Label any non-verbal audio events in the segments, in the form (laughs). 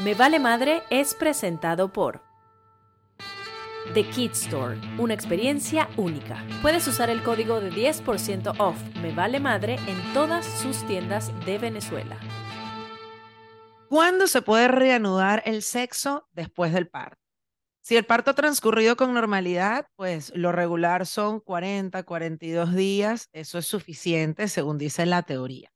Me Vale Madre es presentado por The Kid Store, una experiencia única. Puedes usar el código de 10% off Me Vale Madre en todas sus tiendas de Venezuela. ¿Cuándo se puede reanudar el sexo después del parto? Si el parto ha transcurrido con normalidad, pues lo regular son 40, 42 días. Eso es suficiente, según dice la teoría.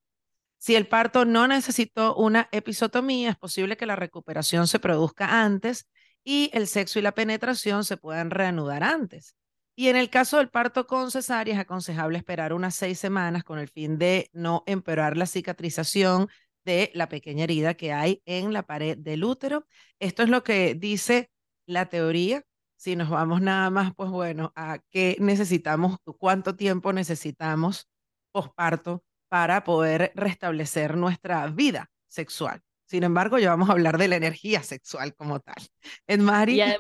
Si el parto no necesitó una episotomía, es posible que la recuperación se produzca antes y el sexo y la penetración se puedan reanudar antes. Y en el caso del parto con cesárea, es aconsejable esperar unas seis semanas con el fin de no empeorar la cicatrización de la pequeña herida que hay en la pared del útero. Esto es lo que dice la teoría. Si nos vamos nada más, pues bueno, a qué necesitamos, cuánto tiempo necesitamos posparto para poder restablecer nuestra vida sexual. Sin embargo, ya vamos a hablar de la energía sexual como tal. Edmari. (laughs)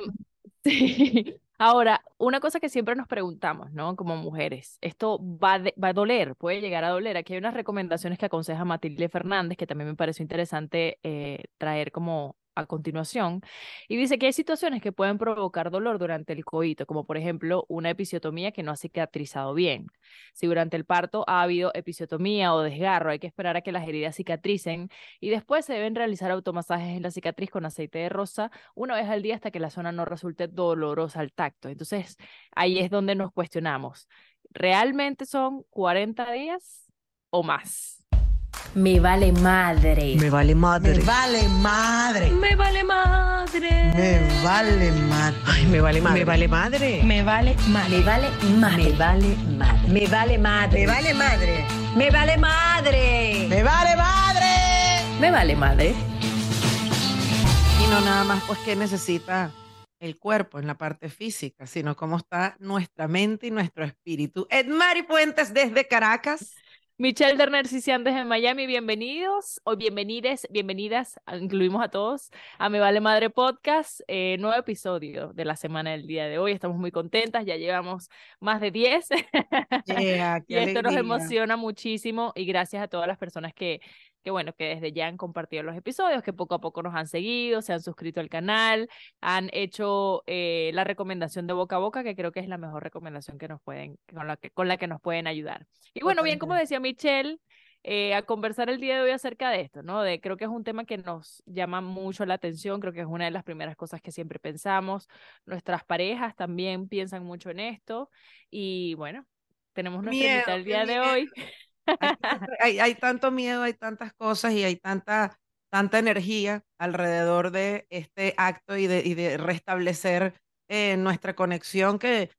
Sí. Ahora, una cosa que siempre nos preguntamos, ¿no? Como mujeres, ¿esto va, va a doler? ¿Puede llegar a doler? Aquí hay unas recomendaciones que aconseja Matilde Fernández, que también me pareció interesante eh, traer como a continuación, y dice que hay situaciones que pueden provocar dolor durante el coito, como por ejemplo una episiotomía que no ha cicatrizado bien. Si durante el parto ha habido episiotomía o desgarro, hay que esperar a que las heridas cicatricen y después se deben realizar automasajes en la cicatriz con aceite de rosa una vez al día hasta que la zona no resulte dolorosa al tacto. Entonces, ahí es donde nos cuestionamos, ¿realmente son 40 días o más? Me vale madre. Me vale madre. Me vale madre. Me vale madre. Me vale madre. Ay, me vale madre. Me vale madre. Me vale madre. Me vale madre. Me vale madre. Me vale madre. Me vale madre. Me vale madre. Me vale madre. Me vale madre. Y no nada más pues que necesita el cuerpo en la parte física, sino cómo está nuestra mente y nuestro espíritu. Edmari Puentes desde Caracas. Michelle Derner Cician desde Miami, bienvenidos o bienvenides, bienvenidas, incluimos a todos a Me Vale Madre Podcast, eh, nuevo episodio de la semana del día de hoy. Estamos muy contentas, ya llevamos más de 10 (laughs) y esto nos emociona muchísimo y gracias a todas las personas que que bueno, que desde ya han compartido los episodios, que poco a poco nos han seguido, se han suscrito al canal, han hecho eh, la recomendación de boca a boca, que creo que es la mejor recomendación que nos pueden, con la que, con la que nos pueden ayudar. Y bueno, bien, como decía Michelle, eh, a conversar el día de hoy acerca de esto, ¿no? De, creo que es un tema que nos llama mucho la atención, creo que es una de las primeras cosas que siempre pensamos. Nuestras parejas también piensan mucho en esto y bueno, tenemos nuestra invitado el día de hoy. (laughs) Hay, tanto miedo, hay tantas cosas y hay tanta, tanta energía alrededor de este acto y de, y de restablecer eh, nuestra conexión que,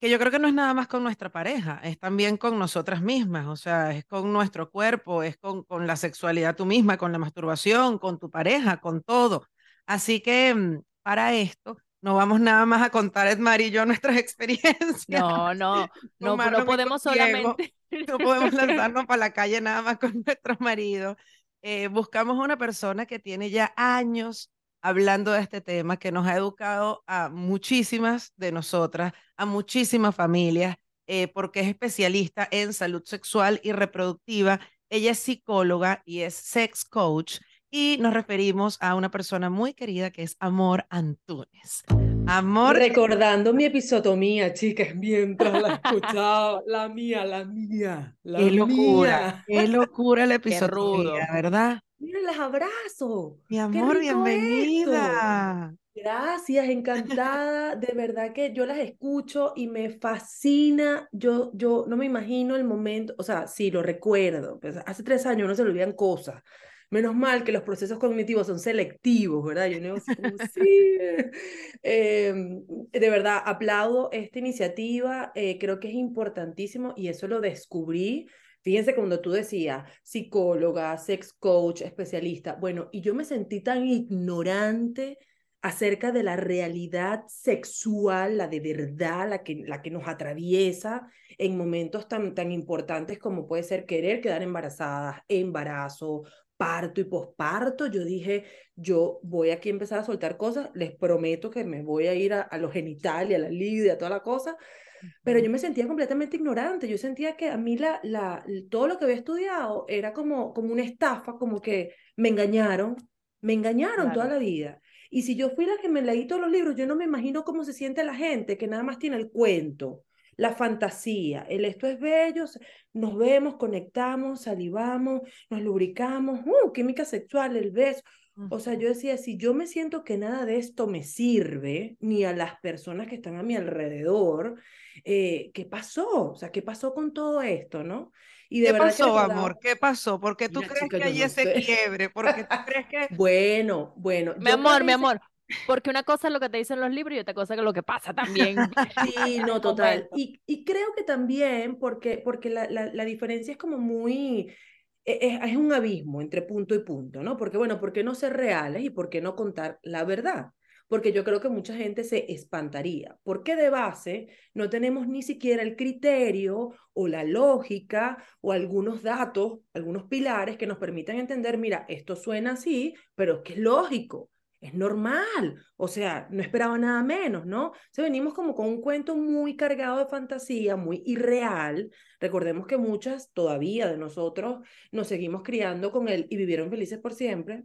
que yo creo que no es nada más con nuestra pareja, es también con nosotras mismas, o sea, es con nuestro cuerpo, es con, con la sexualidad tú misma, con la masturbación, con tu pareja, con todo. Así que mm, para esto no vamos nada más a contar, Edmar y yo, nuestras (laughs) experiencias. No, no, no, no podemos solamente. No podemos (laughs) lanzarnos para la calle nada más con (laughs) nuestros maridos. Eh, buscamos una persona que tiene ya años hablando de este tema, que nos ha educado a muchísimas de nosotras, a muchísimas familias, eh, porque es especialista en salud sexual y reproductiva. Ella es psicóloga y es sex coach y nos referimos a una persona muy querida que es Amor Antunes. Amor. Recordando mi episotomía, chicas, mientras la escuchaba, la mía, la mía, la qué locura, qué locura la (laughs) episotomía, ¿verdad? Miren, las abrazo. Mi amor, bienvenida. Gracias, encantada. De verdad que yo las escucho y me fascina. Yo, yo no me imagino el momento, o sea, sí, lo recuerdo. Pues, hace tres años no se le olvidan cosas menos mal que los procesos cognitivos son selectivos, ¿verdad? Yo no sé cómo, sí. Em, de verdad, aplaudo esta iniciativa, eh, creo que es importantísimo y eso lo descubrí. Fíjense cuando tú decías psicóloga, sex coach, especialista, bueno, y yo me sentí tan ignorante acerca de la realidad sexual, la de verdad, la que, la que nos atraviesa en momentos tan, tan importantes como puede ser querer quedar embarazadas, embarazo, parto y posparto, yo dije, yo voy aquí a empezar a soltar cosas, les prometo que me voy a ir a, los genitales, a la lidia, a toda la cosa, pero yo me sentía completamente ignorante, yo sentía que a mí la, la, todo lo que había estudiado era como, como una estafa, como que me engañaron, Me engañaron toda la vida. Y si yo fui la que me leí todos los libros, yo no me imagino cómo se siente la gente que nada más tiene el cuento, la fantasía, el esto es bello, nos vemos, conectamos, salivamos, nos lubricamos, uh, química sexual, el beso. O sea, yo decía, si yo me siento que nada de esto me sirve, ni a las personas que están a mi alrededor, eh, ¿qué pasó? O sea, ¿qué pasó con todo esto, no? Y de ¿Qué verdad pasó, amor? ¿Qué pasó? ¿Por qué tú Mira, crees chica, que hay no ese sé. quiebre? ¿Por qué tú crees que (laughs) Bueno, bueno. Mi amor, mi amor. Porque una cosa es lo que te dicen los libros y otra cosa es lo que pasa también. (laughs) Sí, no, total. Y, y creo que también, porque, porque la, la, la diferencia es como muy, e- es, es un abismo entre punto y punto, ¿no? Porque, bueno, ¿por qué no ser reales y por qué no contar la verdad? Porque yo creo que mucha gente se espantaría. Porque de base no tenemos ni siquiera el criterio o la lógica o algunos datos, algunos pilares que nos permitan entender, mira, esto suena así, pero es que es lógico. Es normal, o sea, no esperaba nada menos, ¿no? O sea, venimos como con un cuento muy cargado de fantasía, muy irreal. Recordemos que muchas todavía de nosotros nos seguimos criando con él y vivieron felices por siempre.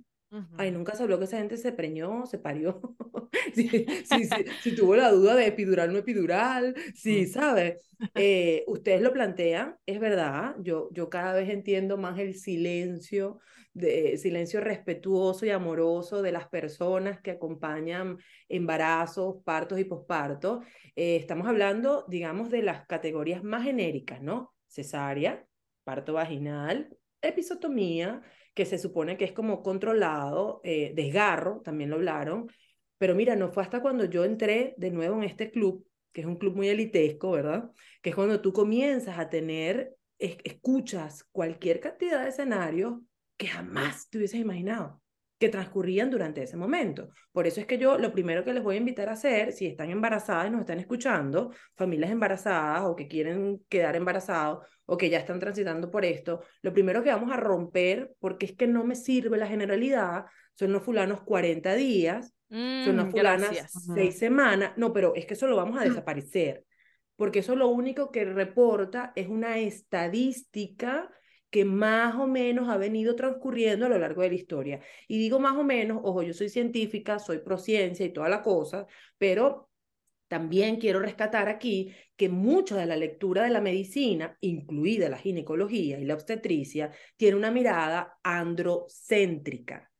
Ay, Ujú. nunca se habló que esa gente se preñó, se parió. Si, si, si, si tuvo la duda de epidural no epidural, sí, Ujú. ¿sabes? (laughs) Eh, ustedes lo plantean, es verdad. Yo, yo cada vez entiendo más el silencio, de, silencio respetuoso y amoroso de las personas que acompañan embarazos, partos y pospartos. Eh, estamos hablando, digamos, de las categorías más genéricas, ¿no? Cesárea, parto vaginal, episotomía, que se supone que es como controlado, eh, desgarro, también lo hablaron, pero mira, no fue hasta cuando yo entré de nuevo en este club, que es un club muy elitesco, ¿verdad? Que es cuando tú comienzas a tener, es- escuchas cualquier cantidad de escenarios que jamás te hubieses imaginado que transcurrían durante ese momento. Por eso es que yo lo primero que les voy a invitar a hacer, si están embarazadas y nos están escuchando, familias embarazadas o que quieren quedar embarazados o que ya están transitando por esto, lo primero que vamos a romper, porque es que no me sirve la generalidad, son los fulanos 40 días, son las Mm, fulanas gracias. seis semanas, no, pero es que eso lo vamos a desaparecer, porque eso lo único que reporta es una estadística que más o menos ha venido transcurriendo a lo largo de la historia. Y digo más o menos, ojo, yo soy científica, soy prociencia y toda la cosa, pero también quiero rescatar aquí que mucha de la lectura de la medicina, incluida la ginecología y la obstetricia, tiene una mirada androcéntrica,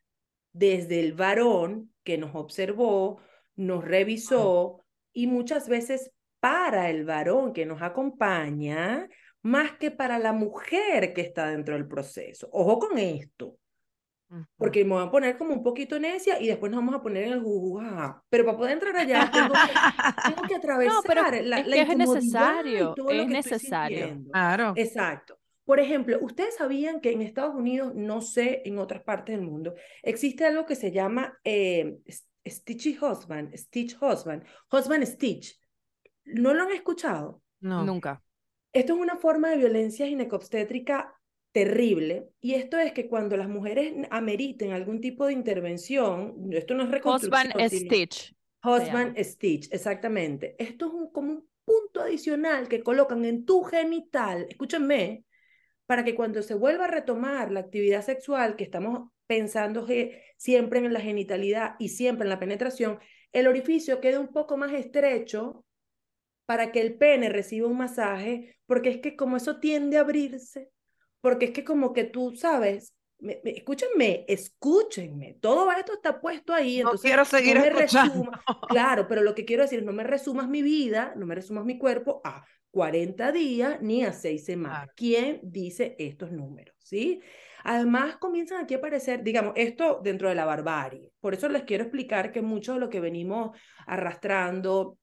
desde el varón que nos observó, nos revisó y muchas veces para el varón que nos acompaña, más que para la mujer que está dentro del proceso. Ojo con esto. Porque me voy a poner como un poquito necia y después nos vamos a poner en el jujuja. Pero para poder entrar allá tengo que, tengo que (laughs) atravesar pero la, es la que es necesario, es necesario. Claro. Exacto. Por ejemplo, ustedes sabían que en Estados Unidos, no sé, en otras partes del mundo, existe algo que se llama eh, Stitchy Husband, Stitch Husband, Husband Stitch. ¿No lo han escuchado? No. Nunca. Esto es una forma de violencia ginecobstétrica terrible y esto es que cuando las mujeres ameriten algún tipo de intervención, esto no es reconstrucción, Husband Stitch. Husband Stitch, exactamente. Esto es un, como un punto adicional que colocan en tu genital, escúchenme, para que cuando se vuelva a retomar la actividad sexual, que estamos pensando que siempre en la genitalidad y siempre en la penetración, el orificio quede un poco más estrecho para que el pene reciba un masaje, porque es que como eso tiende a abrirse, porque es que como que tú sabes, me- me- escúchenme, escúchenme, todo esto está puesto ahí, No entonces quiero seguir no me escuchando. claro, pero lo que quiero decir es no me resumas mi vida, no me resumas mi cuerpo a 40 días ni a 6 semanas. Claro. ¿Quién dice estos números? ¿Sí? Además, comienzan aquí a aparecer, digamos, esto dentro de la barbarie. Por eso les quiero explicar que mucho de lo que venimos arrastrando,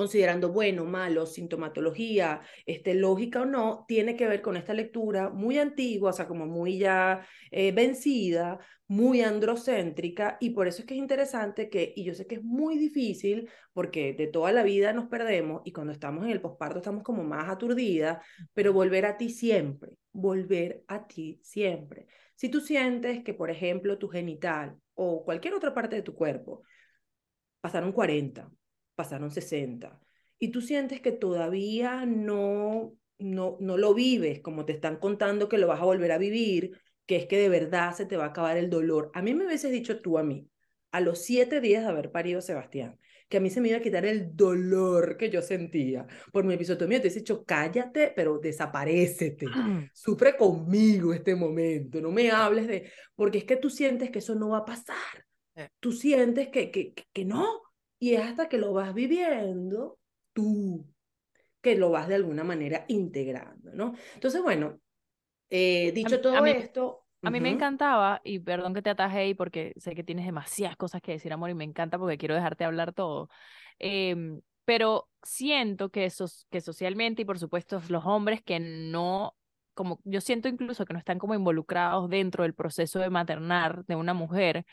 considerando bueno, malo, sintomatología, este, lógica o no, tiene que ver con esta lectura muy antigua, o sea, como muy ya eh, vencida, muy androcéntrica, y por eso es que es interesante que, y yo sé que es muy difícil, porque de toda la vida nos perdemos, y cuando estamos en el posparto estamos como más aturdidas, pero volver a ti siempre, volver a ti siempre. Si tú sientes que, por ejemplo, tu genital o cualquier otra parte de tu cuerpo pasaron 40, pasaron 60, y tú sientes que todavía no, no, no lo vives como te están contando que lo vas a volver a vivir, que es que de verdad se te va a acabar el dolor. A mí me hubieses dicho tú a mí, a los siete días de haber parido a Sebastián, que a mí se me iba a quitar el dolor que yo sentía por mi episotomía. Te he dicho, cállate, pero desaparecete. Sufre conmigo este momento. No me hables de... Porque es que tú sientes que eso no va a pasar. Tú sientes que, que, que no. Y es hasta que lo vas viviendo tú, que lo vas de alguna manera integrando, ¿no? Entonces, bueno, eh, dicho todo esto... A mí me encantaba, y perdón que te ataje ahí porque sé que tienes demasiadas cosas que decir, amor, y me encanta porque quiero dejarte hablar todo. Em, pero siento que, esos, que socialmente y por supuesto los hombres que no, como yo siento incluso que no están como involucrados dentro del proceso de maternar de una mujer,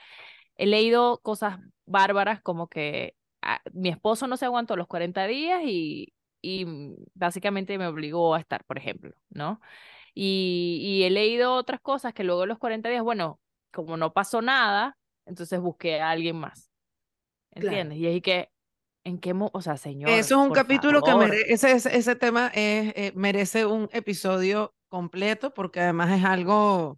he leído cosas bárbaras como que ah, mi esposo no se aguantó los 40 días y, y básicamente me obligó a estar, por ejemplo, ¿no? Y, he leído otras cosas que luego de los 40 días, bueno, como no pasó nada, entonces busqué a alguien más. ¿Entiendes? Y ahí que, ¿en qué, o sea, señor? Eso es un capítulo que merece, ese, ese, tema es, eh, merece un episodio completo porque además es algo,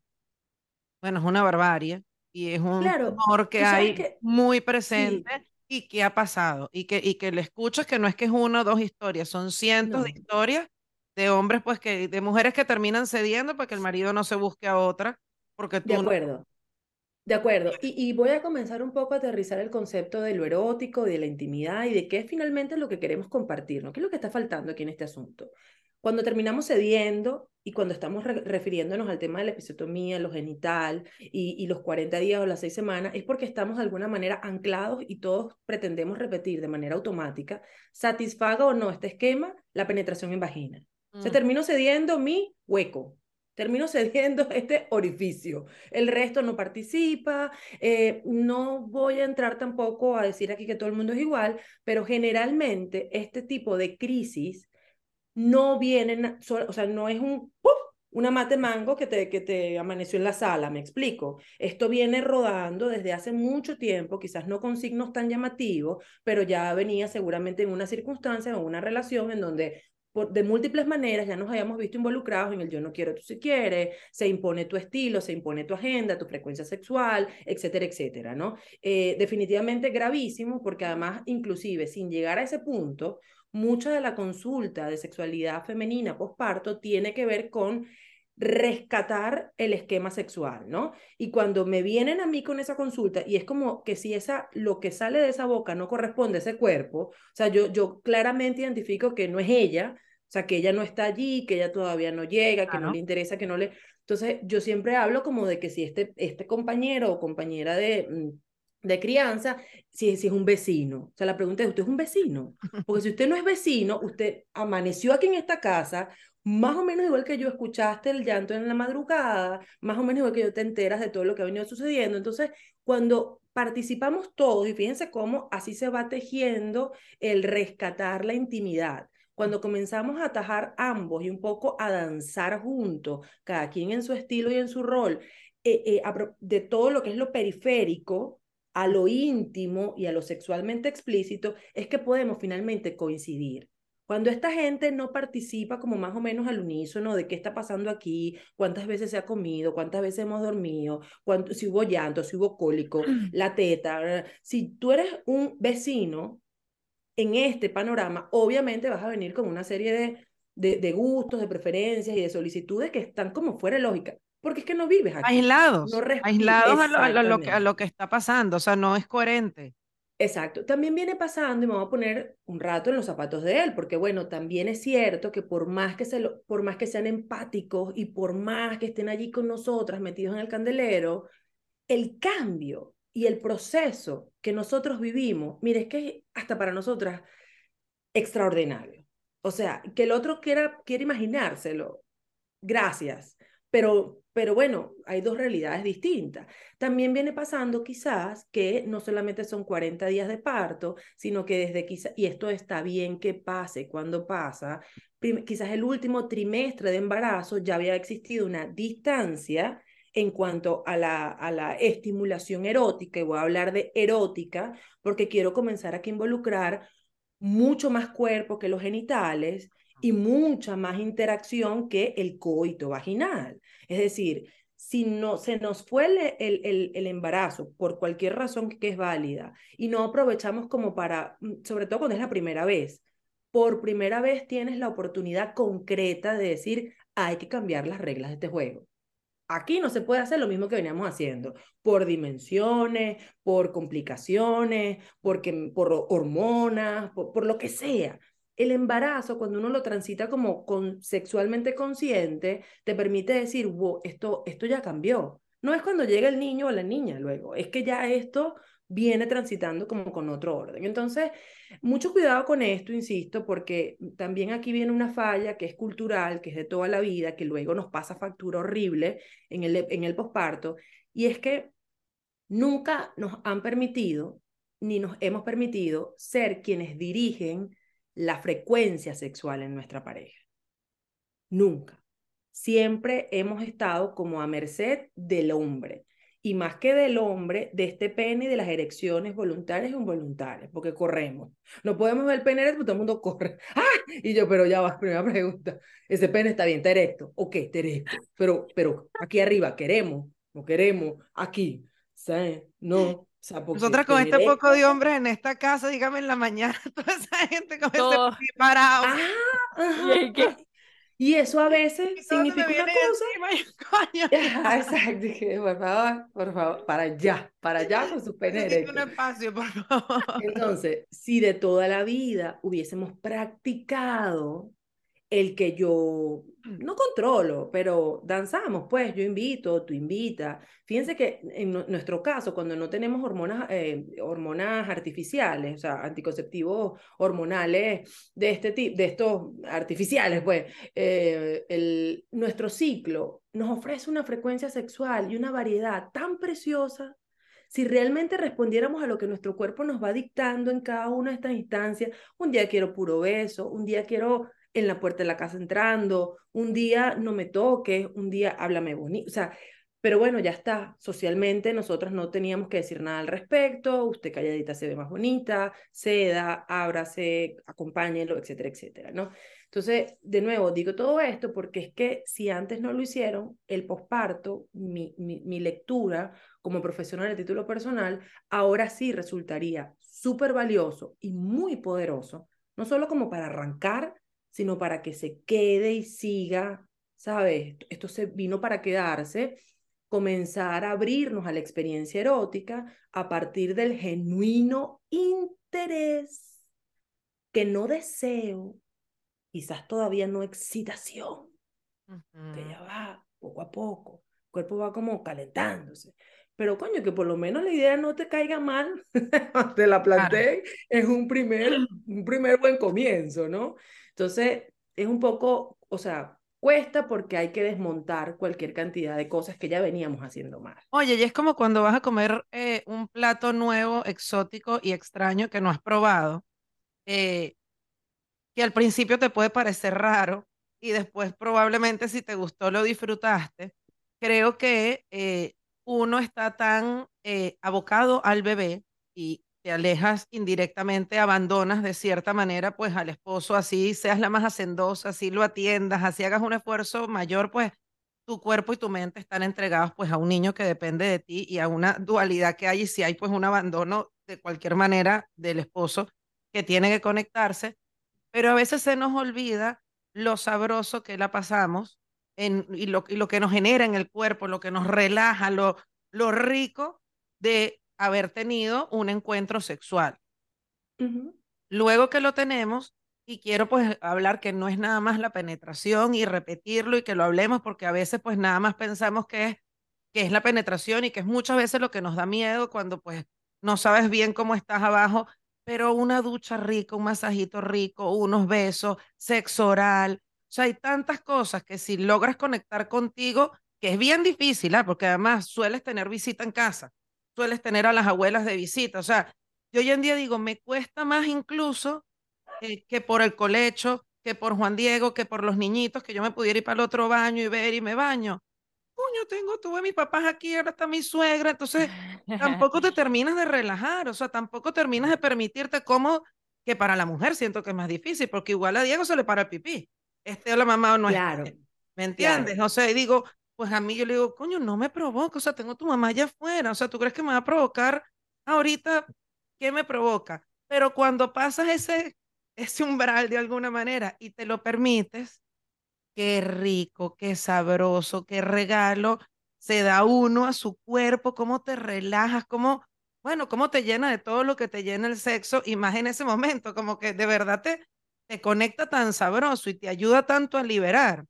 bueno, es una barbarie y es un claro, que hay muy presente y que ha pasado y que, y que le escuchas que no es que es una o dos historias, son cientos de historias de hombres, pues que, de mujeres que terminan cediendo para que el marido no se busque a otra, porque tú De acuerdo. De acuerdo. Y, y, voy a comenzar un poco a aterrizar el concepto de lo erótico, de la intimidad y de qué es finalmente lo que queremos compartir, ¿no? ¿Qué es lo que está faltando aquí en este asunto? Cuando terminamos cediendo y cuando estamos refiriéndonos al tema de la episiotomía, lo genital y, y, los 40 días o las 6 semanas, es porque estamos de alguna manera anclados y todos pretendemos repetir de manera automática, satisfaga o no este esquema, la penetración en vagina. Se mm. terminó cediendo mi hueco, terminó (laughs) cediendo este orificio. El resto no participa. Eh, no voy a entrar tampoco a decir aquí que todo el mundo es igual, pero generalmente este tipo de crisis no vienen, o sea, no es un una mate mango que te, que te amaneció en la sala, me explico. Esto viene rodando desde hace mucho tiempo, quizás no con signos tan llamativos, pero ya venía seguramente en una circunstancia o una relación en donde de múltiples maneras ya nos hayamos visto involucrados en el yo no quiero, tú si quieres, se impone tu estilo, se impone tu agenda, tu frecuencia sexual, etcétera, etcétera, ¿no? Eh, definitivamente gravísimo porque además, inclusive, sin llegar a ese punto, mucha de la consulta de sexualidad femenina posparto tiene que ver con rescatar el esquema sexual, ¿no? Y cuando me vienen a mí con esa consulta y es como que si esa lo que sale de esa boca no corresponde a ese cuerpo, o sea, yo yo claramente identifico que no es ella, o sea, que ella no está allí, que ella todavía no llega, que no le interesa, que no le Entonces, yo siempre hablo como de que si este este compañero o compañera de mm, de crianza, si, si es un vecino. O sea, la pregunta es, ¿usted es un vecino? Porque si usted no es vecino, usted amaneció aquí en esta casa, más o menos igual que yo escuchaste el llanto en la madrugada, más o menos igual que yo te enteras de todo lo que ha venido sucediendo. Entonces, cuando participamos todos, y fíjense cómo así se va tejiendo el rescatar la intimidad. Cuando comenzamos a atajar ambos y un poco a danzar juntos, cada quien en su estilo y en su rol, eh, eh, de todo lo que es lo periférico a lo íntimo y a lo sexualmente explícito, es que podemos finalmente coincidir. Cuando esta gente no participa como más o menos al unísono de qué está pasando aquí, cuántas veces se ha comido, cuántas veces hemos dormido, cuánto, si hubo llanto, si hubo cólico, la teta, si tú eres un vecino en este panorama, obviamente vas a venir con una serie de, de, de gustos, de preferencias y de solicitudes que están como fuera de lógica. Porque es que no vives aquí. Aislados. aislados a lo, que, a lo que está pasando. O sea, no es coherente. Exacto. También viene pasando, y me voy a poner un rato en los zapatos de él, porque bueno, también es cierto que por más que, se lo, por más que sean empáticos y por más que estén allí con nosotras metidos en el candelero, el cambio y el proceso que nosotros vivimos, mire, es que hasta para nosotras extraordinario. O sea, que el otro quiera, quiera imaginárselo, gracias, pero pero bueno, hay dos realidades distintas. También viene pasando quizás que no solamente son 40 días de parto, sino que desde quizás, y esto está bien que pase cuando pasa, quizás el último trimestre de embarazo ya había existido una distancia en cuanto a la, a la estimulación erótica, y voy a hablar de erótica, porque quiero comenzar aquí a involucrar mucho más cuerpo que los genitales y mucha más interacción que el coito vaginal. Es decir, si no se nos fue el, el, el, embarazo por cualquier razón que es válida y no aprovechamos como para, mm, sobre todo cuando es la primera vez, por primera vez tienes la oportunidad concreta de decir, hay que cambiar las reglas de este juego. Aquí no se puede hacer lo mismo que veníamos haciendo, por dimensiones, por complicaciones, porque, por hormonas, por, lo que sea. El embarazo, cuando uno lo transita como con, sexualmente consciente, te permite decir, wow, esto, esto ya cambió. No es cuando llega el niño o la niña luego, es que ya esto viene transitando como con otro orden. Entonces, mucho cuidado con esto, insisto, porque también aquí viene una falla que es cultural, que es de toda la vida, que luego nos pasa factura horrible en el, en el posparto, y es que nunca nos han permitido, ni nos hemos permitido ser quienes dirigen la frecuencia sexual en nuestra pareja. Nunca. Siempre hemos estado como a merced del hombre y más que del hombre, de este pene y de las erecciones voluntarias e involuntarias, porque corremos. No podemos ver el pene erecto, todo el mundo corre. (laughs) ¡Ah! Y yo, pero ya va, (laughs) primera pregunta. Ese pene está bien, está erecto. Ok. Pero, pero aquí arriba, queremos, no queremos, aquí. ¿Sabes? No. O sea, Nosotras con este poco de hombres en esta casa, dígame en la mañana, (laughs) toda esa gente con ese parado. Ah, ¿Y qué? Y eso a veces significa una cosa. (laughs) Exacto, dije, por favor, por favor, para allá, para allá con su pene un espacio, por favor. Entonces, si de toda la vida hubiésemos practicado el que yo mm. no controlo, pero danzamos, pues yo invito, tú invitas. Fíjense que en nuestro caso, cuando no tenemos hormonas, eh, hormonas artificiales, o sea, anticonceptivos hormonales de este tipo, de estos artificiales, pues, eh, el, nuestro ciclo nos ofrece una frecuencia sexual y una variedad tan preciosa. Si realmente respondiéramos a lo que nuestro cuerpo nos va dictando en cada una de estas instancias, un día quiero puro beso, un día quiero en la puerta de la casa entrando, un día no me toques, un día háblame bonito, o sea, pero bueno, ya está, socialmente nosotros no teníamos que decir nada al respecto, usted calladita se ve más bonita, ceda, ábrase, acompáñelo, etcétera, etcétera, ¿no? Entonces, de nuevo, digo todo esto porque es que si antes no lo hicieron, el posparto, mi, mi, mi lectura como profesional de título personal, ahora sí resultaría súper valioso y muy poderoso, no solo como para arrancar sino para que se quede y siga, ¿sabes? Esto se vino para quedarse, comenzar a abrirnos a la experiencia erótica a partir del genuino interés, que no deseo, quizás todavía no excitación, que ya va poco a poco, el cuerpo va como calentándose. Pero coño, que por lo menos la idea no te caiga mal, (laughs) te la planteé, es un primer, un primer buen comienzo, ¿no? Entonces, es un poco, o sea, cuesta porque hay que desmontar cualquier cantidad de cosas que ya veníamos haciendo mal. Oye, y es como cuando vas a comer eh, un plato nuevo, exótico y extraño que no has probado, eh, que al principio te puede parecer raro y después probablemente si te gustó lo disfrutaste. Creo que eh, uno está tan abocado al bebé y te alejas indirectamente, abandonas de cierta manera pues al esposo, así seas la más hacendosa, así lo atiendas, así hagas un esfuerzo mayor, pues tu cuerpo y tu mente están entregados pues a un niño que depende de ti y a una dualidad que hay y si hay pues un abandono de cualquier manera del esposo que tiene que conectarse, pero a veces se nos olvida lo sabroso que la pasamos en, y, lo, y lo que nos genera en el cuerpo, lo que nos relaja, lo, lo rico de haber tenido un encuentro sexual. Luego que lo tenemos, y quiero pues hablar que no es nada más la penetración y repetirlo y que lo hablemos porque a veces pues nada más pensamos que es, que es la penetración y que es muchas veces lo que nos da miedo cuando pues no sabes bien cómo estás abajo, pero una ducha rica, un masajito rico, unos besos, sexo oral, o sea, hay tantas cosas que si logras conectar contigo, que es bien difícil, ¿ah? porque además sueles tener visita en casa sueles tener a las abuelas de visita. O sea, yo hoy en día digo, me cuesta más incluso eh, que por el colecho, que por Juan Diego, que por los niñitos, que yo me pudiera ir para el otro baño y ver y me baño. Coño, tengo, tuve mis papás aquí, ahora está mi suegra, entonces tampoco te (laughs) terminas de relajar, o sea, tampoco terminas de permitirte como que para la mujer siento que es más difícil, porque igual a Diego se le para el pipí, o la mamá o no claro, ¿me entiendes? O sea, digo, pues a mí yo le digo, coño, no me provoca, o sea, tengo tu mamá allá afuera, o sea, ¿tú crees que me va a provocar ahorita? ¿Qué me provoca? Pero cuando pasas ese, ese umbral de alguna manera y te lo permites, qué rico, qué sabroso, qué regalo se da uno a su cuerpo, cómo te relajas, cómo, bueno, cómo te llena de todo lo que te llena el sexo y más en ese momento, como que de verdad te, te conecta tan sabroso y te ayuda tanto a liberar.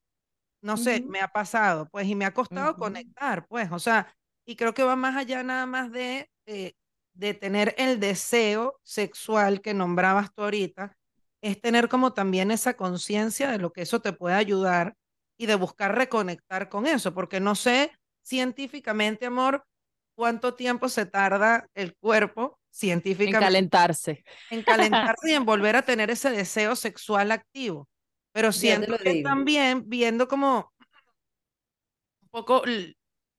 No sé, me ha pasado, pues, y me ha costado conectar, pues, o sea, y creo que va más allá nada más de, eh, de tener el deseo sexual que nombrabas tú ahorita, es tener como también esa conciencia de lo que eso te puede ayudar y de buscar reconectar con eso, porque no sé científicamente, amor, cuánto tiempo se tarda el cuerpo En científicamente calentarse. en calentarse y en (laughs) volver a tener ese deseo sexual activo. Pero siento que también viendo como un poco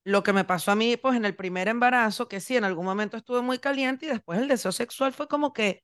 lo que me pasó a mí, pues en el primer embarazo, que sí, en algún momento estuve muy caliente y después el deseo sexual fue como que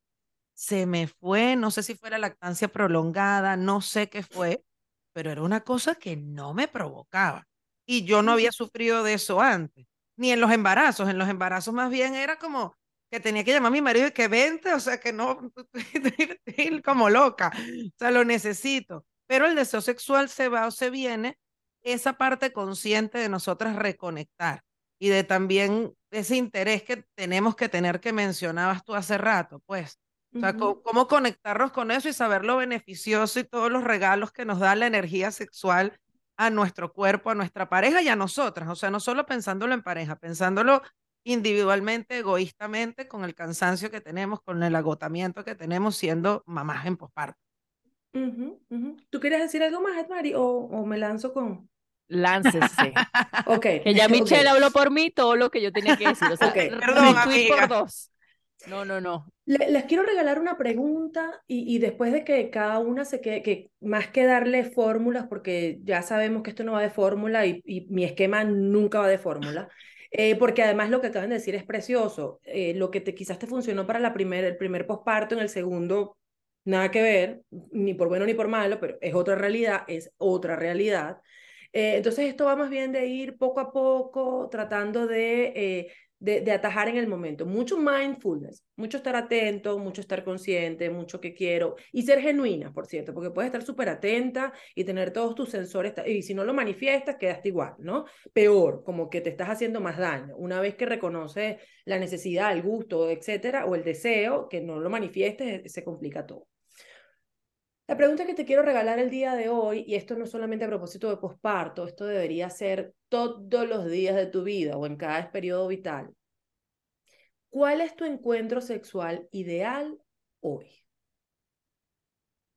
se me fue, no sé si fue la lactancia prolongada, no sé qué fue, pero era una cosa que no me provocaba. Y yo no había sufrido de eso antes, ni en los embarazos. En los embarazos más bien era como que tenía que llamar a mi marido y que vente, o sea, que no, (laughs) como loca, o sea, lo necesito. Pero el deseo sexual se va o se viene, esa parte consciente de nosotras reconectar y de también ese interés que tenemos que tener que mencionabas tú hace rato, pues. O sea, cómo conectarnos con eso y saber lo beneficioso y todos los regalos que nos da la energía sexual a nuestro cuerpo, a nuestra pareja y a nosotras. O sea, no solo pensándolo en pareja, pensándolo individualmente, egoístamente, con el cansancio que tenemos, con el agotamiento que tenemos siendo mamás en posparto. ujú, ujú. ¿Tú quieres decir algo más, Edmari? ¿O, o me lanzo con...? Láncese. (laughs) Ok, Que ya. Michelle habló por mí todo lo que yo tenía que decir. O sea, Ok. re- Perdón, retweet por amiga. dos. No, no, no. Le- les quiero regalar una pregunta y, y después de que cada una se quede, que más que darle fórmulas, porque ya sabemos que esto no va de fórmula y, y mi esquema nunca va de fórmula, eh, porque además lo que acaban de decir es precioso. Eh, lo que quizás te funcionó para la primer, el primer posparto, en el segundo, nada que ver, ni por bueno ni por malo, pero es otra realidad, es otra realidad. Eh, entonces esto va más bien de ir poco a poco tratando de... de, de, atajar en el momento. Mucho mindfulness, mucho estar atento, mucho estar consciente, mucho que quiero y ser genuina, por cierto, porque puedes estar súper atenta y tener todos tus sensores y si no lo manifiestas, quedaste igual, ¿no? Peor, como que te estás haciendo más daño. Una vez que reconoces la necesidad, el gusto, etcétera, o el deseo, que no lo manifiestes, se complica todo. La pregunta que te quiero regalar el día de hoy, y esto no solamente a propósito de posparto, esto debería ser todos los días de tu vida o en cada periodo vital. ¿Cuál es tu encuentro sexual ideal hoy?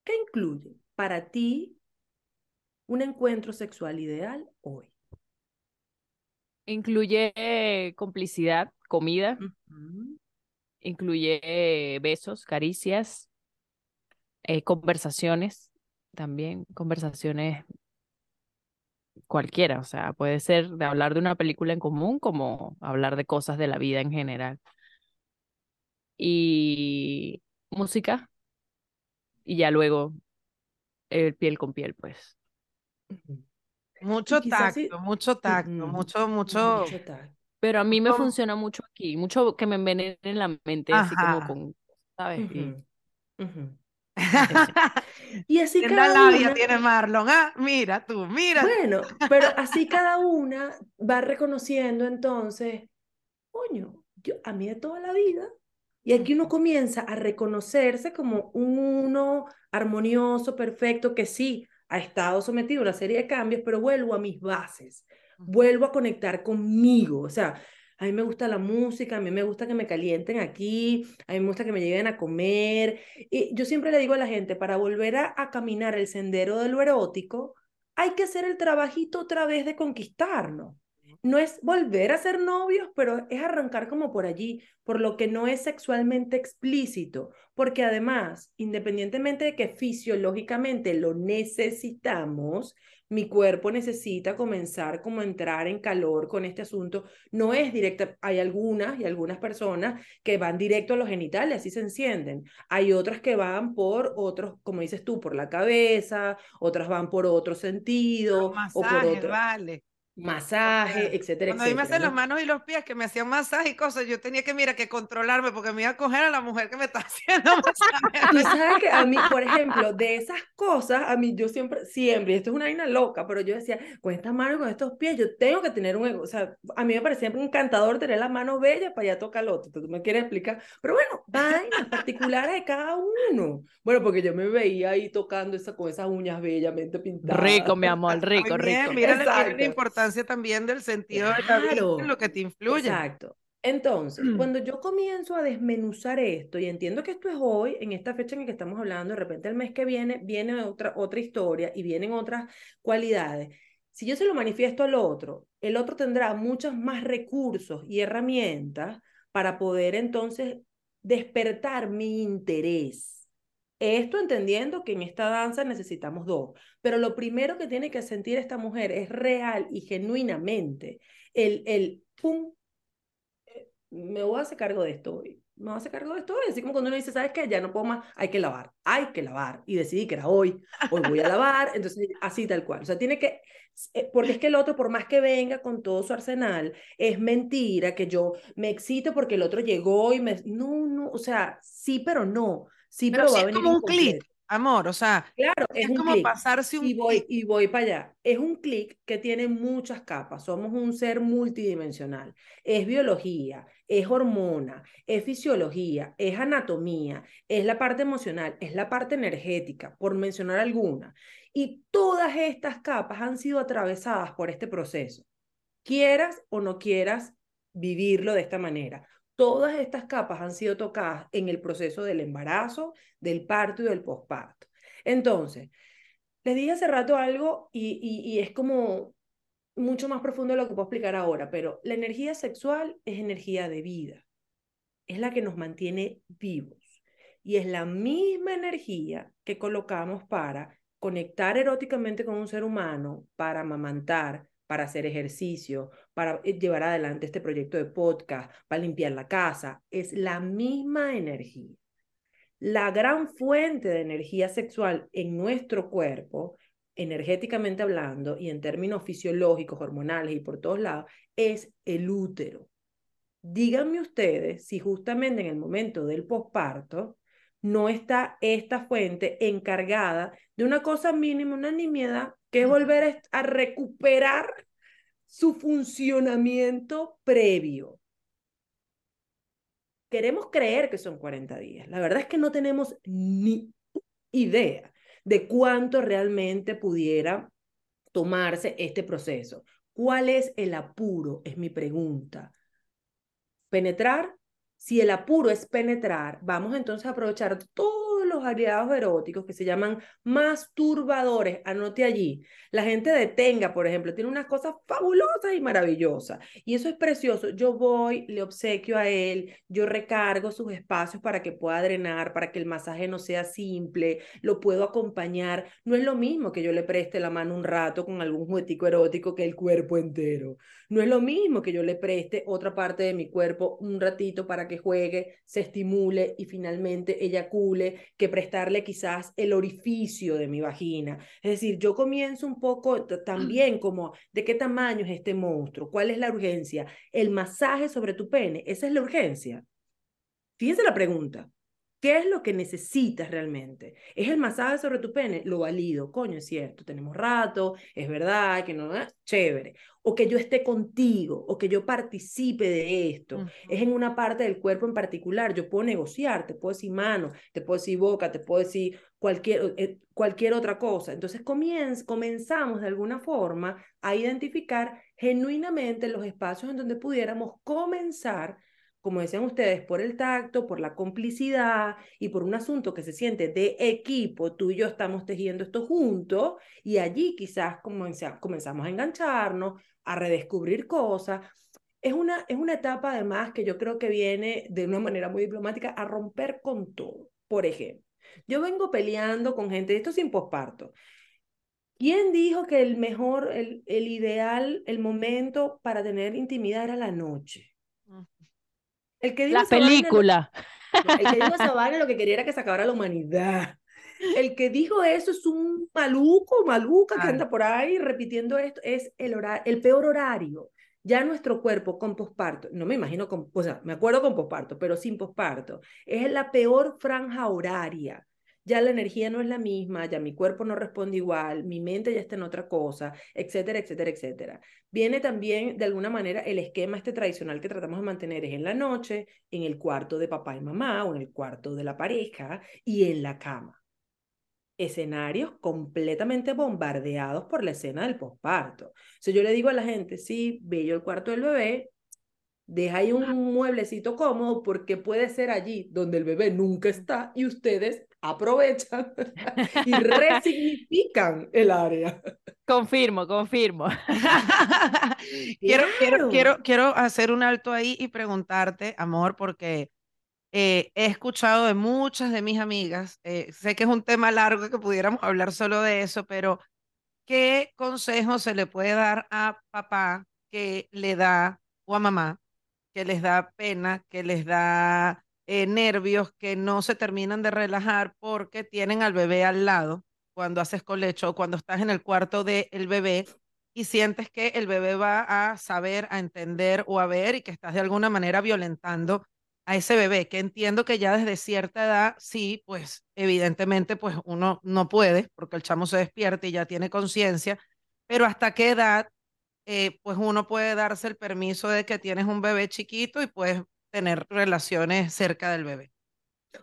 ¿Qué incluye para ti un encuentro sexual ideal hoy? Incluye eh, complicidad, comida, Uh -huh. incluye eh, besos, caricias, eh, conversaciones también, conversaciones cualquiera, o sea, puede ser de hablar de una película en común como hablar de cosas de la vida en general. Y música, y ya luego el piel con piel, pues. Mucho tacto, sí... mucho tacto, -huh. mucho, mucho, mucho tacto. Pero a mí me funciona mucho aquí, mucho que me envenenen en la mente, Ajá. así como con, ¿sabes? Uh -huh. y... Uh -huh. (laughs) y así cada labia una... tiene Marlon, ah, mira tú, mira. Bueno, pero así (laughs) cada una va reconociendo entonces, coño, yo, a mí de toda la vida, y aquí uno comienza a reconocerse como un uno armonioso, perfecto, que sí ha estado sometido a una serie de cambios, pero vuelvo a mis bases, vuelvo a conectar conmigo, o sea, a mí me gusta la música, a mí me gusta que me calienten aquí, a mí me gusta que me lleven a comer. Y yo siempre le digo a la gente, para volver a, a caminar el sendero de lo erótico, hay que hacer el trabajito otra vez de conquistarnos. No es volver a ser novios, pero es arrancar como por allí, por lo que no es sexualmente explícito, porque además, independientemente de que fisiológicamente lo necesitamos, mi cuerpo necesita comenzar como a entrar en calor con este asunto. No es directa, hay algunas y algunas personas que van directo a los genitales, así se encienden. Hay otras que van por otros, como dices tú, por la cabeza, otras van por otro sentido. Masajes, o por otro. vale. Masaje, etcétera, Cuando a mí me hacen las ¿no? manos y los pies, que me hacían masaje y cosas, yo tenía que, mira, que controlarme porque me iba a coger a la mujer que me está (laughs) haciendo masaje. Tú sabes que a mí, por ejemplo, de esas cosas, a mí yo siempre, siempre, y esto es una vaina loca, pero yo decía, con estas manos y con estos pies, yo tengo que tener un ego. O sea, a mí me parecía encantador tener las manos bellas para allá tocar el otro. ¿Tú me quieres explicar? Pero bueno, vainas particulares de cada uno. Bueno, porque yo me veía ahí tocando esa, con esas uñas bellamente pintadas. Rico, mi amor, rico, bien, rico. mira, la- mira la Exacto. Importancia también del sentido de la Claro. en lo que te influye. Exacto. Entonces, Mm. cuando yo comienzo a desmenuzar esto, y entiendo que esto es hoy, en esta fecha en la que estamos hablando, de repente el mes que viene viene otra, otra historia y vienen otras cualidades. Si yo se lo manifiesto al otro, el otro tendrá muchos más recursos y herramientas para poder entonces despertar mi interés. Esto entendiendo que en esta danza necesitamos dos, pero lo primero que tiene que sentir esta mujer es real y genuinamente el, el pum, eh, me voy a hacer cargo de esto hoy, me voy a hacer cargo de esto hoy, así como cuando uno dice, ¿sabes qué? Ya no puedo más, hay que lavar, hay que lavar, y decidí que era hoy, hoy voy a lavar, (laughs) entonces así tal cual, o sea, tiene que, eh, porque es que el otro, por más que venga con todo su arsenal, es mentira que yo me excito porque el otro llegó y me, no, no, o sea, sí, pero no, sí, Pero pero, sí va a es como un clic, amor, o sea, Claro, es, es un como pasarse un y voy, y voy para allá. Es un clic que tiene muchas capas. Somos un ser multidimensional. Es biología, es hormona, es fisiología, es anatomía, es la parte emocional, es la parte energética, por mencionar alguna. Y todas estas capas han sido atravesadas por este proceso. Quieras o no quieras vivirlo de esta manera. Todas estas capas han sido tocadas en el proceso del embarazo, del parto y del posparto. Entonces, les dije hace rato algo y, y, es como mucho más profundo de lo que puedo explicar ahora, pero la energía sexual es energía de vida, es la que nos mantiene vivos y es la misma energía que colocamos para conectar eróticamente con un ser humano, para amamantar, para hacer ejercicio, para eh, llevar adelante este proyecto de podcast, para limpiar la casa, es la misma energía. La gran fuente de energía sexual en nuestro cuerpo energéticamente hablando y en términos fisiológicos, hormonales y por todos lados, es el útero. Díganme ustedes si justamente en el momento del posparto no está esta fuente encargada de una cosa mínima, una nimiedad, que es volver a recuperar su funcionamiento previo. Queremos creer que son 40 días. La verdad es que no tenemos ni idea de cuánto realmente pudiera tomarse este proceso. ¿Cuál es el apuro? Es mi pregunta. ¿Penetrar? Si el apuro es penetrar, vamos entonces a aprovechar todos los aliados eróticos que se llaman masturbadores. Anote allí. La gente de Tenga, por ejemplo, tiene unas cosas fabulosas y maravillosas. Y eso es precioso. Yo voy, le obsequio a él, yo recargo sus espacios para que pueda drenar, para que el masaje no sea simple, lo puedo acompañar. No es lo mismo que yo le preste la mano un rato con algún juguetico erótico que el cuerpo entero. No es lo mismo que yo le preste otra parte de mi cuerpo un ratito para que juegue, se estimule y finalmente eyacule, que prestarle quizás el orificio de mi vagina. Es decir, yo comienzo un poco también como de qué tamaño es este monstruo, cuál es la urgencia, el masaje sobre tu pene, esa es la urgencia. Fíjense la pregunta. ¿Qué es lo que necesitas realmente? ¿Es el masaje sobre tu pene? Lo valido. Coño, es cierto, tenemos rato, es verdad, que no, chévere. O que yo esté contigo, o que yo participe de esto. Uh -huh. Es en una parte del cuerpo en particular. Yo puedo negociar, te puedo decir mano, te puedo decir boca, te puedo decir cualquier, eh, cualquier otra cosa. Entonces comienz, comenzamos de alguna forma a identificar genuinamente los espacios en donde pudiéramos comenzar como decían ustedes, por el tacto, por la complicidad y por un asunto que se siente de equipo, tú y yo estamos tejiendo esto juntos y allí quizás comenzamos a engancharnos, a redescubrir cosas. Es una, es una etapa además que yo creo que viene de una manera muy diplomática a romper con todo. Por ejemplo, yo vengo peleando con gente, esto sin posparto. ¿Quién dijo que el mejor, el, el ideal, el momento para tener intimidad era la noche? El que la película. Vaina, el que dijo esa vaina lo que quería era que se acabara la humanidad. el que dijo eso es un maluco, maluca que Claro. anda por ahí repitiendo esto, es el, hora- el peor horario. Ya nuestro cuerpo con posparto, no me imagino con, o sea, me acuerdo con posparto, pero sin posparto, es la peor franja horaria. Ya la energía no es la misma, ya mi cuerpo no responde igual, mi mente ya está en otra cosa, etcétera, etcétera, etcétera. Viene también, de alguna manera, el esquema este tradicional que tratamos de mantener es en la noche, en el cuarto de papá y mamá o en el cuarto de la pareja y en la cama escenarios completamente bombardeados por la escena del posparto. So, yo le digo a la gente, sí, bello el cuarto del bebé, deja ahí un mueblecito cómodo porque puede ser allí donde el bebé nunca está y ustedes aprovechan (laughs) y resignifican el área. Confirmo, confirmo. (laughs) quiero, quiero, quiero, quiero hacer un alto ahí y preguntarte, amor, porque eh, he escuchado de muchas de mis amigas, eh, sé que es un tema largo que pudiéramos hablar solo de eso, pero ¿qué consejo se le puede dar a papá que le da, o a mamá, que les da pena, que les da eh, nervios, que no se terminan de relajar porque tienen al bebé al lado cuando haces colecho o cuando estás en el cuarto del bebé y sientes que el bebé va a saber, a entender o a ver y que estás de alguna manera violentando a ese bebé, que entiendo que ya desde cierta edad, sí, pues evidentemente pues uno no puede porque el chamo se despierta y ya tiene conciencia, pero hasta qué edad eh, pues uno puede darse el permiso de que tienes un bebé chiquito y puedes tener relaciones cerca del bebé.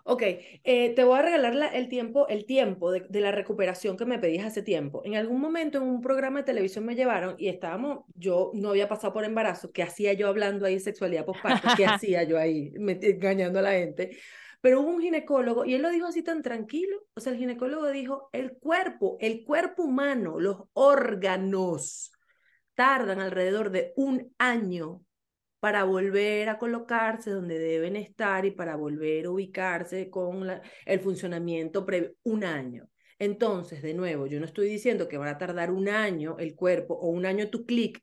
Ok, eh, te voy a regalar la- el tiempo, el tiempo de, de la recuperación que me pedías hace tiempo. En algún momento en un programa de televisión me llevaron y estábamos, yo no había pasado por embarazo, ¿qué hacía yo hablando ahí de sexualidad postparto? ¿Qué (laughs) hacía yo ahí me- engañando a la gente? Pero hubo un ginecólogo y él lo dijo así tan tranquilo. O sea, el ginecólogo dijo, el cuerpo, el cuerpo humano, los órganos tardan alrededor de un año para volver a colocarse donde deben estar y para volver a ubicarse con el funcionamiento previo, un año. Entonces, de nuevo, yo no estoy diciendo que va a tardar un año el cuerpo o un año tu clic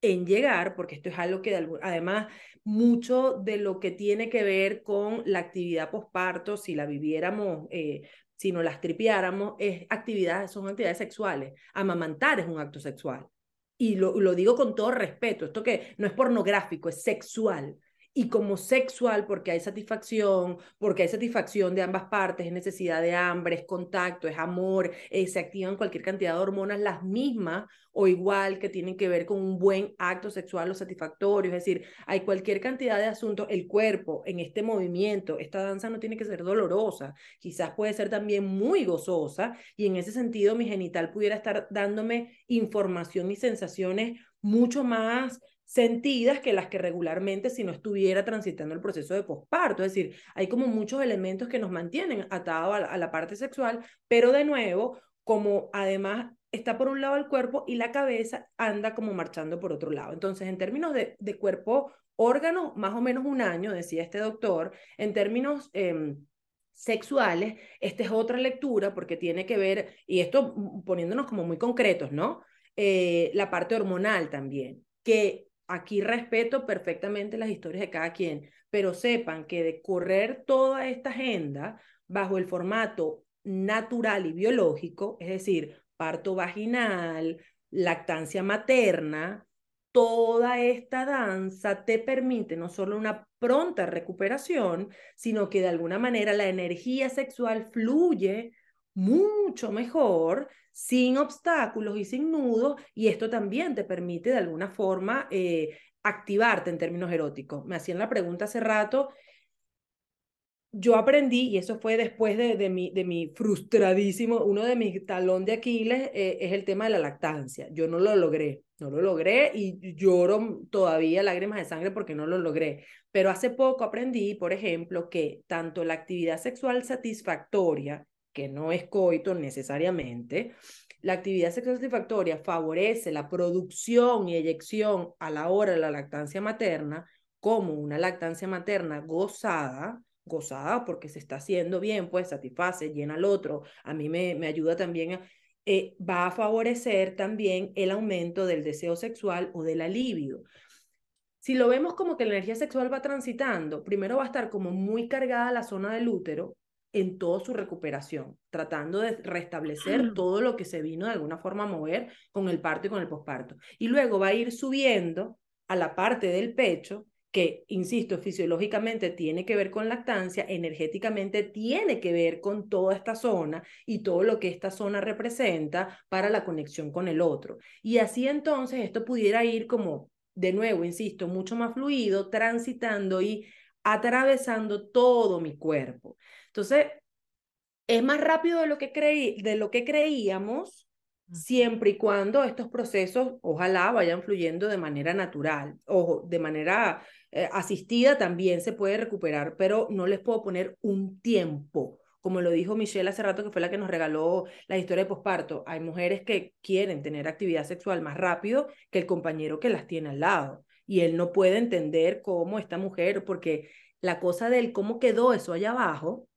en llegar, porque esto es algo que además mucho de lo que tiene que ver con la actividad posparto, si la viviéramos, eh, si no las tripiáramos, es actividades, son actividades sexuales. Amamantar es un acto sexual. Y lo, lo digo con todo respeto, esto que no es pornográfico, es sexual. Y como sexual, porque hay satisfacción, porque hay satisfacción de ambas partes, es necesidad de hambre, es contacto, es amor, eh, se activan cualquier cantidad de hormonas, las mismas o igual que tienen que ver con un buen acto sexual o satisfactorio. Es decir, hay cualquier cantidad de asuntos. El cuerpo en este movimiento, esta danza no tiene que ser dolorosa, quizás puede ser también muy gozosa y en ese sentido mi genital pudiera estar dándome información y sensaciones mucho más sentidas que las que regularmente si no estuviera transitando el proceso de posparto. Es decir, hay como muchos elementos que nos mantienen atados a la, parte sexual, pero de nuevo, como además está por un lado el cuerpo y la cabeza anda como marchando por otro lado. Entonces, en términos de, cuerpo, órgano, más o menos un año, decía este doctor, en términos... Eh, sexuales, esta es otra lectura porque tiene que ver, y esto poniéndonos como muy concretos, ¿no? Eh, la parte hormonal también, que aquí respeto perfectamente las historias de cada quien, pero sepan que de correr toda esta agenda bajo el formato natural y biológico, es decir, parto vaginal, lactancia materna, toda esta danza te permite no solo una pronta recuperación, sino que de alguna manera la energía sexual fluye mucho mejor, sin obstáculos y sin nudos, y esto también te permite de alguna forma eh, activarte en términos eróticos. Me hacían la pregunta hace rato, yo aprendí, y eso fue después de, de, mi, de mi frustradísimo, uno de mis talón de Aquiles eh, es el tema de la lactancia. Yo no lo logré, no lo logré y lloro todavía lágrimas de sangre porque no lo logré. Pero hace poco aprendí, por ejemplo, que tanto la actividad sexual satisfactoria, que no es coito necesariamente, la actividad sexual satisfactoria favorece la producción y eyección a la hora de la lactancia materna, como una lactancia materna gozada, gozada porque se está haciendo bien, pues satisface, llena al otro, a mí me, me ayuda también eh, va a favorecer también el aumento del deseo sexual o del alivio. Si lo vemos como que la energía sexual va transitando, primero va a estar como muy cargada la zona del útero, en toda su recuperación, tratando de restablecer todo lo que se vino de alguna forma a mover con el parto y con el posparto. Y luego va a ir subiendo a la parte del pecho que, insisto, fisiológicamente tiene que ver con lactancia, energéticamente tiene que ver con toda esta zona y todo lo que esta zona representa para la conexión con el otro. Y así entonces esto pudiera ir como, de nuevo, insisto, mucho más fluido, transitando y atravesando todo mi cuerpo. Entonces, es más rápido de lo que, creí, de lo que creíamos, siempre y cuando estos procesos, ojalá, vayan fluyendo de manera natural. o de manera eh, asistida también se puede recuperar, pero no les puedo poner un tiempo. Como lo dijo Michelle hace rato, que fue la que nos regaló la historia de posparto, hay mujeres que quieren tener actividad sexual más rápido que el compañero que las tiene al lado. Y él no puede entender cómo esta mujer, porque la cosa del cómo quedó eso allá abajo,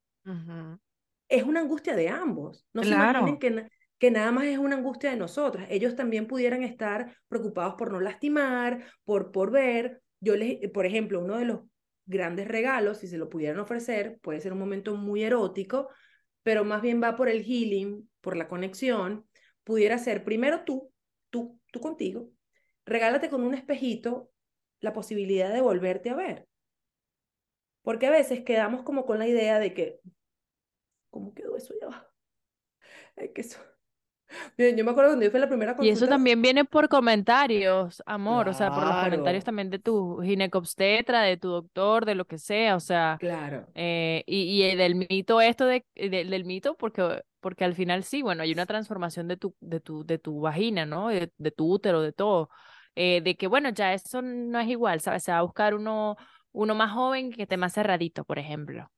es una angustia de ambos. No se imaginen que, que nada más es una angustia de nosotras. Ellos también pudieran estar preocupados por no lastimar, por, por ver. Yo les, por ejemplo, uno de los grandes regalos, si se lo pudieran ofrecer, puede ser un momento muy erótico, pero más bien va por el healing, por la conexión, pudiera ser primero tú, tú, tú contigo, regálate con un espejito la posibilidad de volverte a ver. Porque a veces quedamos como con la idea de que, ¿cómo quedó eso allá abajo? Ay, que eso. Bien, yo me acuerdo cuando yo fui la primera consulta. Y eso también viene por comentarios, amor, o sea, por los comentarios también de tu ginecobstetra, de tu doctor, de lo que sea, o sea. Claro. Eh, y, y del mito esto de, del mito, porque, porque al final sí, bueno, hay una transformación de tu, de tu, de tu vagina, ¿no? De, de tu útero, de todo. Eh, de que, bueno, ya eso no es igual, ¿sabes? Se va a buscar uno uno más joven que esté más cerradito, por ejemplo.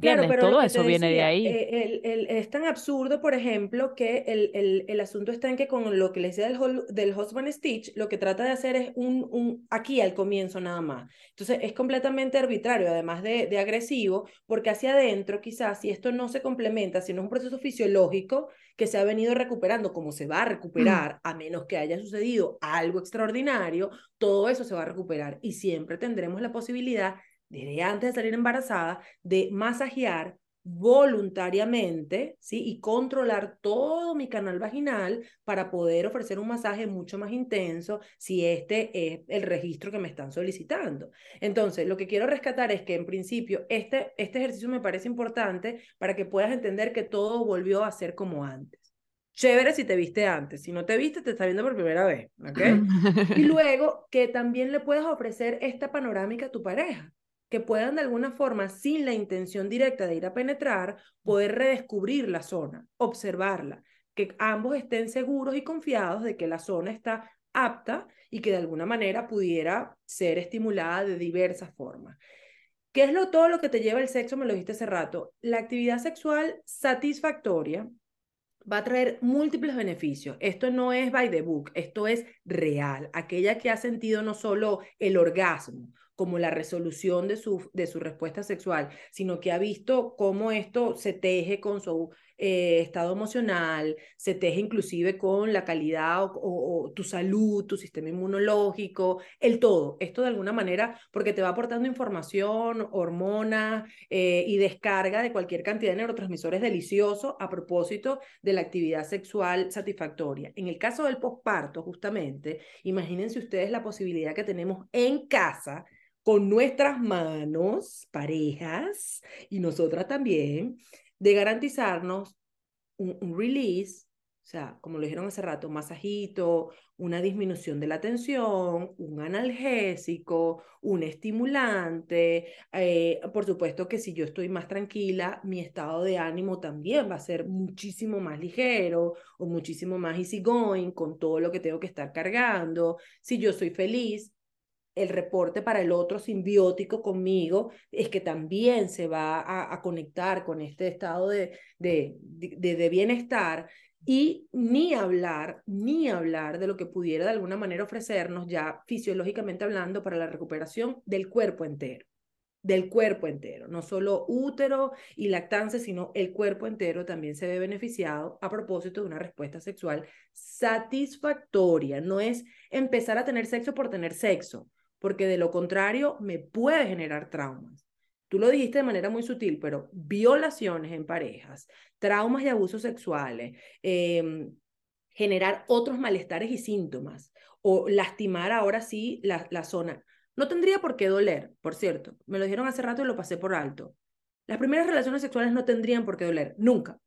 Claro, pero Todo eso viene de ahí. Eh, el, es tan absurdo, por ejemplo, que el, el, el, asunto está en que con lo que le decía del, del Husband Stitch, lo que trata de hacer es un, un aquí al comienzo nada más. Entonces es completamente arbitrario, además de, de agresivo, porque hacia adentro quizás si esto no se complementa, si no es un proceso fisiológico que se ha venido recuperando como se va a recuperar, a menos que haya sucedido algo extraordinario, todo eso se va a recuperar y siempre tendremos la posibilidad desde antes de salir embarazada, de masajear voluntariamente, ¿sí? Y controlar todo mi canal vaginal para poder ofrecer un masaje mucho más intenso si este es el registro que me están solicitando. Entonces, lo que quiero rescatar es que en principio este, este ejercicio me parece importante para que puedas entender que todo volvió a ser como antes. Chévere si te viste antes, si no te viste, te está viendo por primera vez, ¿ok? (laughs) y luego que también le puedas ofrecer esta panorámica a tu pareja que puedan de alguna forma, sin la intención directa de ir a penetrar, poder redescubrir la zona, observarla, que ambos estén seguros y confiados de que la zona está apta y que de alguna manera pudiera ser estimulada de diversas formas. ¿Qué es lo, todo lo que te lleva el sexo? Me lo dijiste hace rato. La actividad sexual satisfactoria va a traer múltiples beneficios. Esto no es by the book, esto es real. Aquella que ha sentido no solo el orgasmo, como la resolución de su, de su respuesta sexual, sino que ha visto cómo esto se teje con su eh, estado emocional, se teje inclusive con la calidad o, tu salud, tu sistema inmunológico, el todo. Esto de alguna manera, porque te va aportando información, hormonas eh, y descarga de cualquier cantidad de neurotransmisores deliciosos a propósito de la actividad sexual satisfactoria. En el caso del posparto, justamente, imagínense ustedes la posibilidad que tenemos en casa con nuestras manos, parejas, y nosotras también, de garantizarnos un, release, o sea, como lo dijeron hace rato, masajito, una disminución de la tensión, un analgésico, un estimulante. Eh, por supuesto que si yo estoy más tranquila, mi estado de ánimo también va a ser muchísimo más ligero o muchísimo más easygoing con todo lo que tengo que estar cargando. Si yo soy feliz, el reporte para el otro simbiótico conmigo es que también se va a, conectar con este estado de, de, de, bienestar y ni hablar, ni hablar de lo que pudiera de alguna manera ofrecernos ya fisiológicamente hablando para la recuperación del cuerpo entero, del cuerpo entero, no solo útero y lactancia, sino el cuerpo entero también se ve beneficiado a propósito de una respuesta sexual satisfactoria. No es empezar a tener sexo por tener sexo, porque de lo contrario me puede generar traumas. tú lo dijiste de manera muy sutil, pero violaciones en parejas, traumas y abusos sexuales, em, generar otros malestares y síntomas o lastimar ahora sí la zona. No tendría por qué doler, por cierto. Me lo dijeron hace rato y lo pasé por alto. Las primeras relaciones sexuales no tendrían por qué doler, nunca.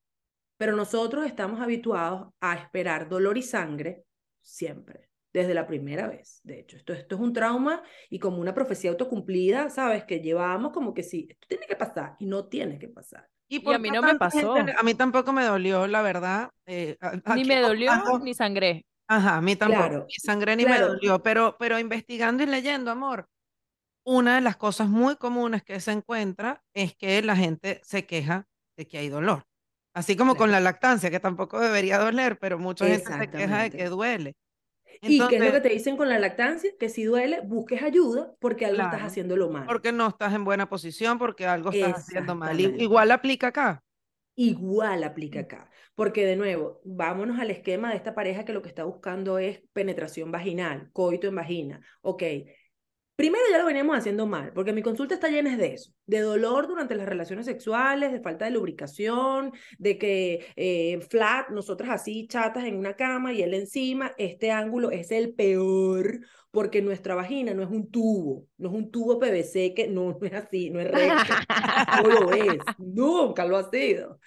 Pero nosotros estamos habituados a esperar dolor y sangre siempre, desde la primera vez. De hecho, esto, esto es un trauma y como una profecía autocumplida, ¿sabes? Que llevamos como que sí, esto tiene que pasar y no tiene que pasar. Y, a mí no me pasó. a mí tampoco me dolió, la verdad. Eh, ni me dolió, ni sangré. Ajá, a mí tampoco. ni sangré ni me dolió. Pero, pero investigando y leyendo, amor, una de las cosas muy comunes que se encuentra es que la gente se queja de que hay dolor. Así como con la lactancia, que tampoco debería doler, pero mucha gente se queja de que duele. ¿Y qué es lo que te dicen con la lactancia? Que si duele, busques ayuda porque algo estás haciéndolo mal. Porque no estás en buena posición, porque algo estás haciendo mal. Igual aplica acá. Igual aplica acá. Porque de nuevo, vámonos al esquema de esta pareja que lo que está buscando es penetración vaginal, coito en vagina. Ok, Primero ya lo veníamos haciendo mal, porque mi consulta está llena de eso, de dolor durante las relaciones sexuales, de falta de lubricación, de que eh, flat, nosotras así chatas en una cama y él encima, este ángulo es el peor porque nuestra vagina no es un tubo, no es un tubo PVC que (laughs) no, es así, no es recto, no lo es, (laughs) nunca lo ha sido.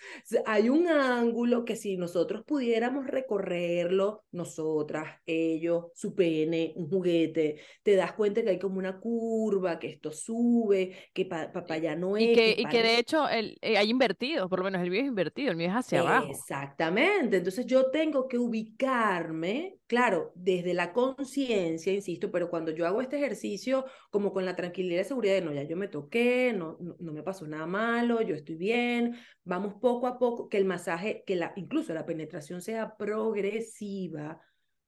hay un ángulo que si nosotros pudiéramos recorrerlo, nosotras, ellos, su pene, un juguete, te das cuenta que hay como una curva, que esto sube, que para allá no es. Y que, y que de hecho el, eh, hay invertido, por lo menos el mío es invertido, el mío es hacia abajo. Exactamente, entonces yo tengo que ubicarme, claro, desde la conciencia, insisto, pero cuando yo hago este ejercicio como con la tranquilidad y seguridad de, no, ya yo me toqué, no, no, me pasó nada malo, yo estoy bien, vamos poco a poco, que el masaje, que la, incluso la penetración sea progresiva,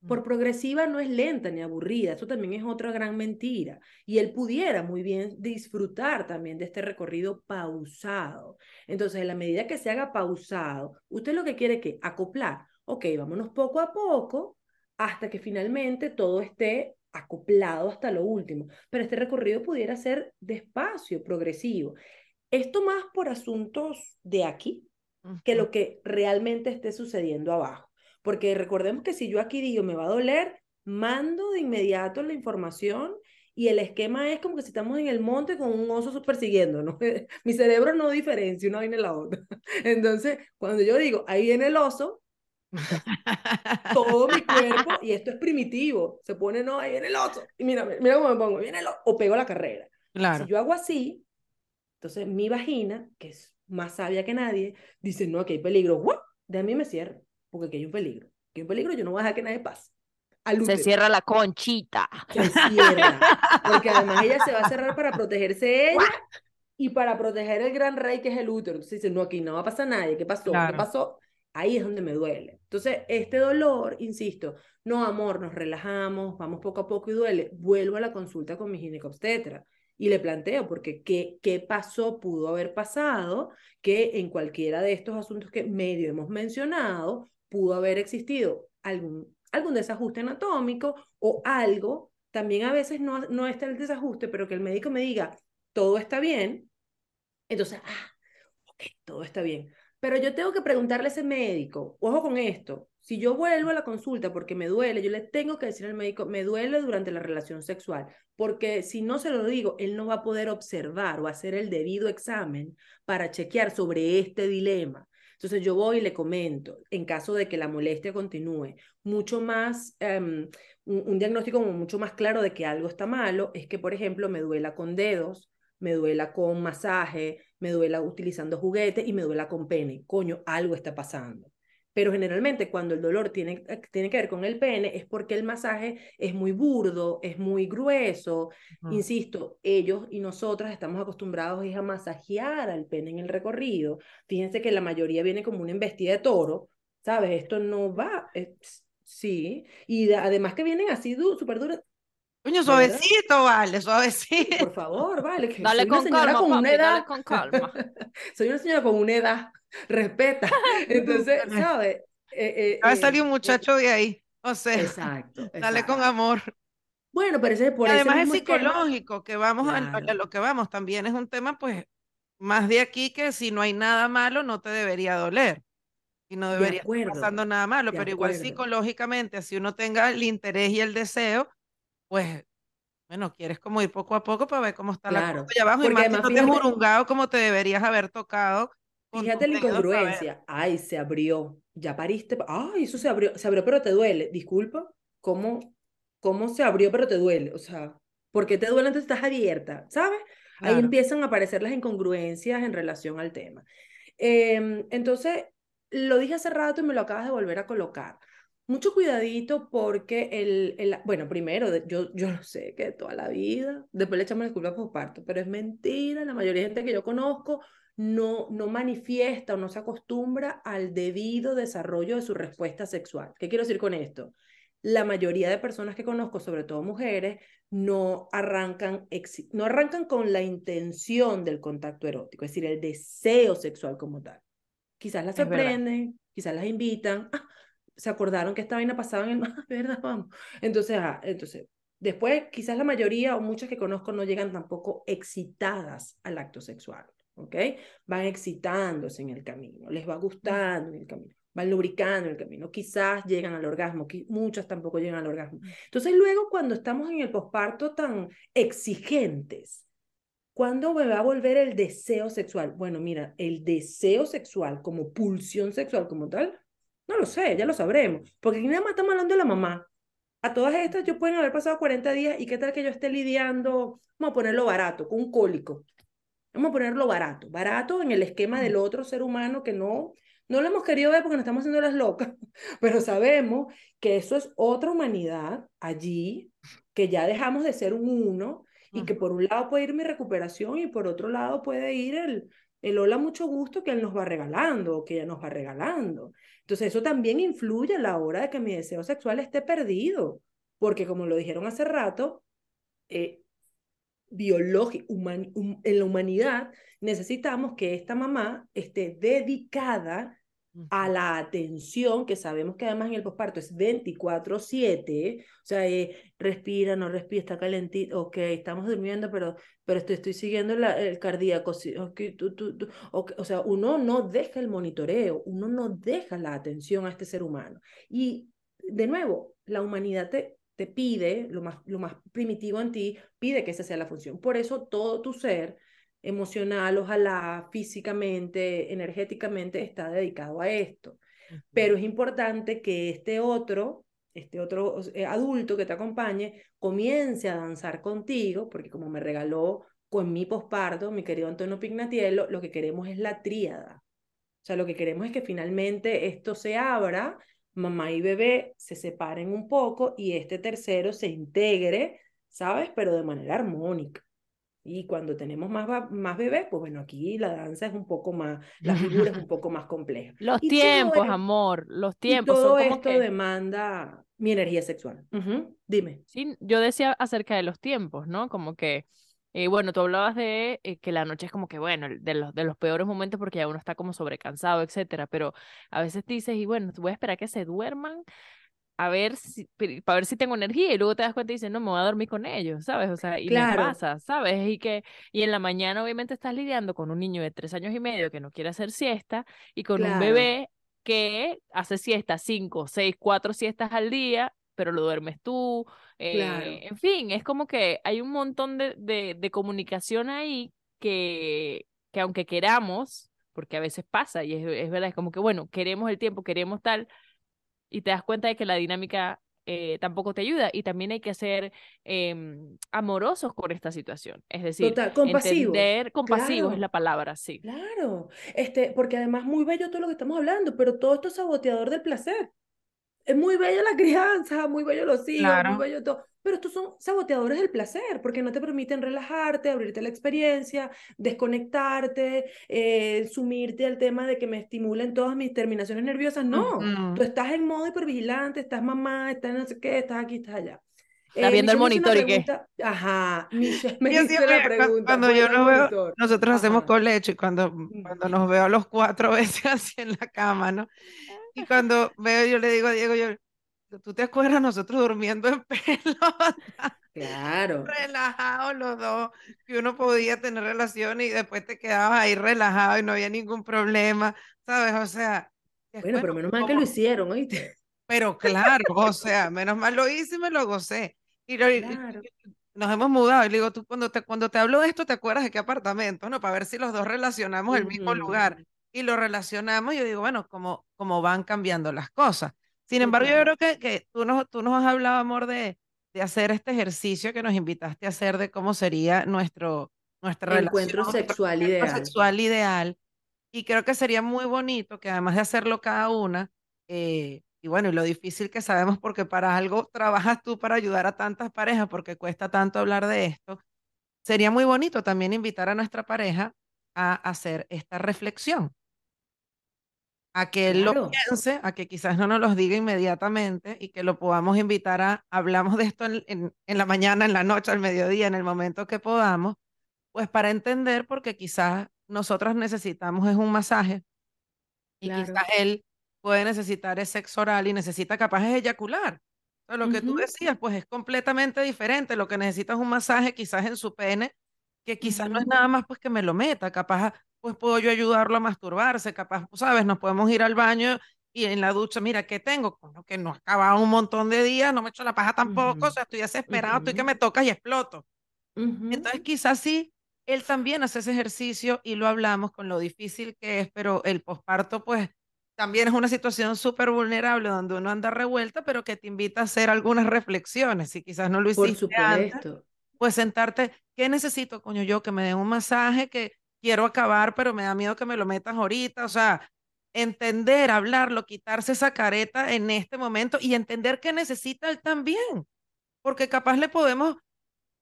por progresiva no es lenta ni aburrida, eso también es otra gran mentira. Y él pudiera muy bien disfrutar también de este recorrido pausado. Entonces, en la medida que se haga pausado, usted lo que quiere que acoplar, ok, vámonos poco a poco hasta que finalmente todo esté acoplado hasta lo último, pero este recorrido pudiera ser despacio, progresivo. Esto más por asuntos de aquí que lo que realmente esté sucediendo abajo. Porque recordemos que si yo aquí digo me va a doler, mando de inmediato la información y el esquema es como que si estamos en el monte con un oso persiguiendo, ¿no? (laughs) Mi cerebro no diferencia una viene la otra. (laughs) Entonces, cuando yo digo, ahí viene el oso, todo mi cuerpo, (laughs) y esto es primitivo, se pone, no, ahí viene el oso, y mira, mira cómo me pongo, viene el oso, o pego la carrera. Claro. Si yo hago así, entonces mi vagina, que es más sabia que nadie, dice, no, aquí hay peligro, de a mí me cierra, porque aquí hay un peligro, aquí hay un peligro, yo no voy a dejar que nadie pase. se cierra la conchita. Se cierra, porque además ella se va a cerrar para (laughs) protegerse ella y para proteger el gran rey que es el útero. Entonces dice, no, aquí no va a pasar nadie, ¿qué pasó? ¿Qué pasó? Ahí es donde me duele. Entonces, este dolor, insisto, no, amor, nos relajamos, vamos poco a poco y duele, vuelvo a la consulta con mi ginecobstetra y le planteo, porque ¿qué, qué pasó, pudo haber pasado, que en cualquiera de estos asuntos que medio hemos mencionado, pudo haber existido algún, algún desajuste anatómico o algo, también a veces no, no está el desajuste, pero que el médico me diga, todo está bien, entonces, ah, ok, todo está bien pero yo tengo que preguntarle a ese médico, ojo con esto, si yo vuelvo a la consulta porque me duele, yo le tengo que decir al médico, me duele durante la relación sexual, porque si no se lo digo, él no va a poder observar o hacer el debido examen para chequear sobre este dilema. Entonces yo voy y le comento, en caso de que la molestia continúe, mucho más, em, un, un diagnóstico mucho más claro de que algo está malo, es que, por ejemplo, me duela con dedos, me duela con masaje, me duela utilizando juguetes y me duela con pene. Coño, algo está pasando. Pero generalmente cuando el dolor tiene, eh, tiene que ver con el pene es porque el masaje es muy burdo, es muy grueso. Insisto, ellos y nosotras estamos acostumbrados a masajear al pene en el recorrido. Fíjense que la mayoría viene como una embestida de toro, ¿sabes? Esto no va, sí. Y además que vienen así súper duros, Coño, suavecito, vale, suavecito. Por favor, vale. Que dale, con calma, con una edad. con calma. (laughs) soy una señora con una edad. Respeta. (laughs) Entonces, ¿sabes? Eh, eh, Va a salir un eh, muchacho de ahí. O sea, exacto, (laughs) dale con amor. Bueno, pero ese por Además es psicológico, que vamos a, lo que vamos, también es un tema, pues, más de aquí que si no hay nada malo, no te debería doler. Y no De debería estar acuerdo, pasando nada malo, de pero igual acuerdo. psicológicamente, si uno tenga el interés y el deseo, pues, bueno, quieres como ir poco a poco para ver cómo está la cosa Claro, allá abajo y más que no te como te deberías haber tocado fíjate la incongruencia. Ay, se abrió. Ya pariste. pa- Ay, eso se abrió, se abrió, pero te duele. Disculpa, ¿cómo, cómo se abrió, pero te duele? O sea, ¿por qué te duele entonces estás abierta? ¿Sabes? Ahí Claro. empiezan a aparecer las incongruencias en relación al tema. Em, entonces, lo dije hace rato y me lo acabas de volver a colocar. Mucho cuidadito porque el, el- bueno, primero, yo, yo lo sé que toda la vida, después le echamos la culpa por parto, pero es mentira, la mayoría de gente que yo conozco no, no manifiesta o no se acostumbra al debido desarrollo de su respuesta sexual. ¿Qué quiero decir con esto? La mayoría de personas que conozco, sobre todo mujeres, no arrancan, no arrancan con la intención del contacto erótico, es decir, el deseo sexual como tal. Quizás las sorprenden, quizás las invitan, ah, se acordaron que esta vaina pasaba en el, (laughs) ¿verdad? Vamos. Entonces, ah, entonces, después quizás la mayoría o muchas que conozco no llegan tampoco excitadas al acto sexual, ¿ok? Van excitándose en el camino, les va gustando en el camino, van lubricando en el camino, quizás llegan al orgasmo, muchas tampoco llegan al orgasmo. Entonces, luego cuando estamos en el posparto tan exigentes, ¿Cuándo me va a volver el deseo sexual? Bueno, mira, el deseo sexual como pulsión sexual como tal, no lo sé, ya lo sabremos. Porque aquí nada más estamos hablando de la mamá. A todas estas yo pueden haber pasado 40 días y qué tal que yo esté lidiando, vamos a ponerlo barato, con un cólico. Vamos a ponerlo barato, barato en el esquema del otro ser humano que no, no lo hemos querido ver porque nos estamos haciendo las locas, (laughs) pero sabemos que eso es otra humanidad allí, que ya dejamos de ser un uno y que por un lado puede ir mi recuperación y por otro lado puede ir el, el hola mucho gusto que él nos va regalando o que ella nos va regalando. Entonces eso también influye a la hora de que mi deseo sexual esté perdido, porque como lo dijeron hace rato, eh, en la humanidad necesitamos que esta mamá esté dedicada a la atención, que sabemos que además en el posparto es 24/7, o sea, eh, respira, no respira, está calentito, ok, estamos durmiendo, pero, pero estoy, estoy siguiendo la, el cardíaco, okay, tú, tú, tú, okay, o sea, uno no deja el monitoreo, uno no deja la atención a este ser humano. Y de nuevo, la humanidad te, te pide, lo más, lo más primitivo en ti, pide que esa sea la función. Por eso todo tu ser emocional, ojalá físicamente, energéticamente, está dedicado a esto. Pero es importante que este otro, este otro eh, adulto que te acompañe, comience a danzar contigo, porque como me regaló con mi posparto, mi querido Antonio Pignatiello, lo que queremos es la tríada. O sea, lo que queremos es que finalmente esto se abra, mamá y bebé se separen un poco y este tercero se integre, ¿sabes? Pero de manera armónica. Y cuando tenemos más, más bebés, pues bueno, aquí la danza es un poco más, la figura es un poco (laughs) más compleja. Los Y tiempos, amor, los Y tiempos todo son como esto que... demanda mi energía sexual. Ujú, Dime. Sí, yo decía acerca de los tiempos, ¿no? Como que, eh, bueno, tú hablabas de eh, que la noche es como que, bueno, de los, de los peores momentos porque ya uno está como sobrecansado, etcétera, pero a veces dices, y bueno, voy a esperar que se duerman a ver si, para ver si tengo energía y luego te das cuenta y dices, no, me voy a dormir con ellos, ¿sabes? O sea, y Claro. pasa, ¿sabes? Y que, y en la mañana obviamente estás lidiando con un niño de tres años y medio que no quiere hacer siesta y con un bebé que hace siesta cinco, seis, cuatro siestas al día, pero lo duermes tú. eh, Claro. en fin, es como que hay un montón de, de, de comunicación ahí que, que aunque queramos, porque a veces pasa y es, es verdad, es como que, bueno, queremos el tiempo, queremos tal, y te das cuenta de que la dinámica eh, tampoco te ayuda y también hay que ser em, amorosos con esta situación. Es decir, Total, compasivos. entender, compasivos es Claro. la palabra, sí. Claro, este, porque además muy bello todo lo que estamos hablando, pero todo esto es saboteador del placer. Es muy bello la crianza, muy bello los hijos, Claro. muy bello todo, pero estos son saboteadores del placer, porque no te permiten relajarte, abrirte la experiencia, desconectarte, eh, sumirte al tema de que me estimulen todas mis terminaciones nerviosas. No, tú estás en modo hipervigilante, estás mamá, estás no sé qué, estás aquí, estás allá. Estás viendo el monitor y qué. Ajá, Michelle (laughs) me Yo hizo siempre, la pregunta. cuando yo no veo, nosotros hacemos Ajá. colecho y cuando, cuando nos veo a los cuatro (laughs) veces así en la cama, ¿no? Y cuando veo, yo le digo a Diego, yo, tú te acuerdas nosotros durmiendo en (laughs) pelota, Claro. relajados los dos, que uno podía tener relaciones y después te quedabas ahí relajado y no había ningún problema, ¿sabes? O sea, Bueno, después pero nos menos mal que lo hicieron, ¿oíste? Pero claro, o sea, menos mal lo hice y me lo gocé. Y, lo- Claro. nos hemos mudado y le digo, tú cuando te, cuando te hablo de esto, ¿te acuerdas de qué apartamento? No, para ver si los dos relacionamos el mismo lugar. Y lo relacionamos y yo digo, bueno, como, como van cambiando las cosas. Sin embargo, yo creo que, que tú, nos, tú nos has hablado, amor, de, de hacer este ejercicio que nos invitaste a hacer de cómo sería nuestro, nuestra Encuentro relación, nuestro sexual encuentro ideal. sexual ideal. Y creo que sería muy bonito que además de hacerlo cada una, eh, y bueno, y lo difícil que sabemos porque para algo trabajas tú para ayudar a tantas parejas, porque cuesta tanto hablar de esto, sería muy bonito también invitar a nuestra pareja a hacer esta reflexión, a que él lo Claro. piense, a que quizás no nos los diga inmediatamente y que lo podamos invitar a, hablamos de esto en, en- en la mañana, en la noche, al mediodía, en el momento que podamos, pues para entender, porque quizás nosotras necesitamos es un masaje y Claro. quizás él puede necesitar es sexo oral y necesita capaz es eyacular. O sea, lo que tú decías, pues es completamente diferente. Lo que necesita es un masaje quizás en su pene, que quizás no es nada más pues que me lo meta, capaz pues puedo yo ayudarlo a masturbarse, capaz, sabes, nos podemos ir al baño y en la ducha, mira, ¿qué tengo? Coño, que no ha acabado un montón de días, no me echo la paja tampoco, o Ujú. sea, estoy desesperado, estoy que me tocas y exploto. Ujú. Entonces quizás sí, él también hace ese ejercicio y lo hablamos con lo difícil que es, pero el posparto pues también es una situación súper vulnerable donde uno anda revuelta, pero que te invita a hacer algunas reflexiones. Si quizás no lo Por hiciste antes, supuesto. pues sentarte, ¿qué necesito, coño? Yo que me den un masaje, que quiero acabar, pero me da miedo que me lo metas ahorita. O sea, entender, hablarlo, quitarse esa careta en este momento y entender que necesita él también, porque capaz le podemos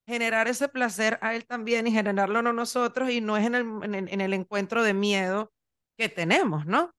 generar ese placer a él también y generarlo no nosotros y no es en el, en el, en el encuentro de miedo que tenemos, ¿no?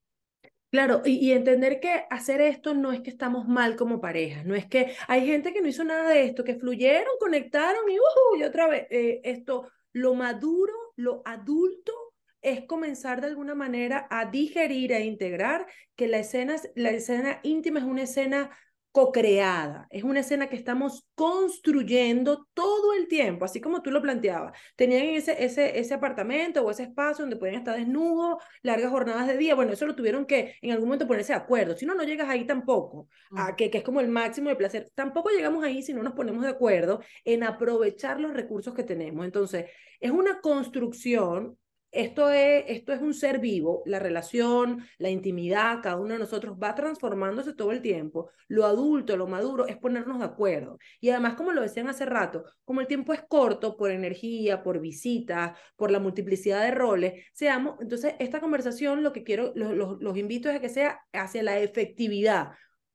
Claro, y, y entender que hacer esto no es que estamos mal como pareja, no es que hay gente que no hizo nada de esto, que fluyeron, conectaron y, uh, y otra vez, eh, esto, lo maduro, lo adulto es comenzar de alguna manera a digerir, a integrar que la escena, la escena íntima es una escena co-creada, es una escena que estamos construyendo todo el tiempo, así como tú lo planteabas. Tenían ese, ese, ese apartamento o ese espacio donde podían estar desnudos, largas jornadas de día, bueno, eso lo tuvieron que en algún momento ponerse de acuerdo, si no, no llegas ahí tampoco, a que, que es como el máximo de placer, tampoco llegamos ahí si no nos ponemos de acuerdo en aprovechar los recursos que tenemos. Entonces, es una construcción esto es, esto es un ser vivo, la relación, la intimidad, cada uno de nosotros va transformándose todo el tiempo. Lo adulto, lo maduro es ponernos de acuerdo. Y además, como lo decían hace rato, como el tiempo es corto por energía, por visitas, por la multiplicidad de roles, seamos, entonces esta conversación lo que quiero, los, los, los invito es a que sea hacia la efectividad.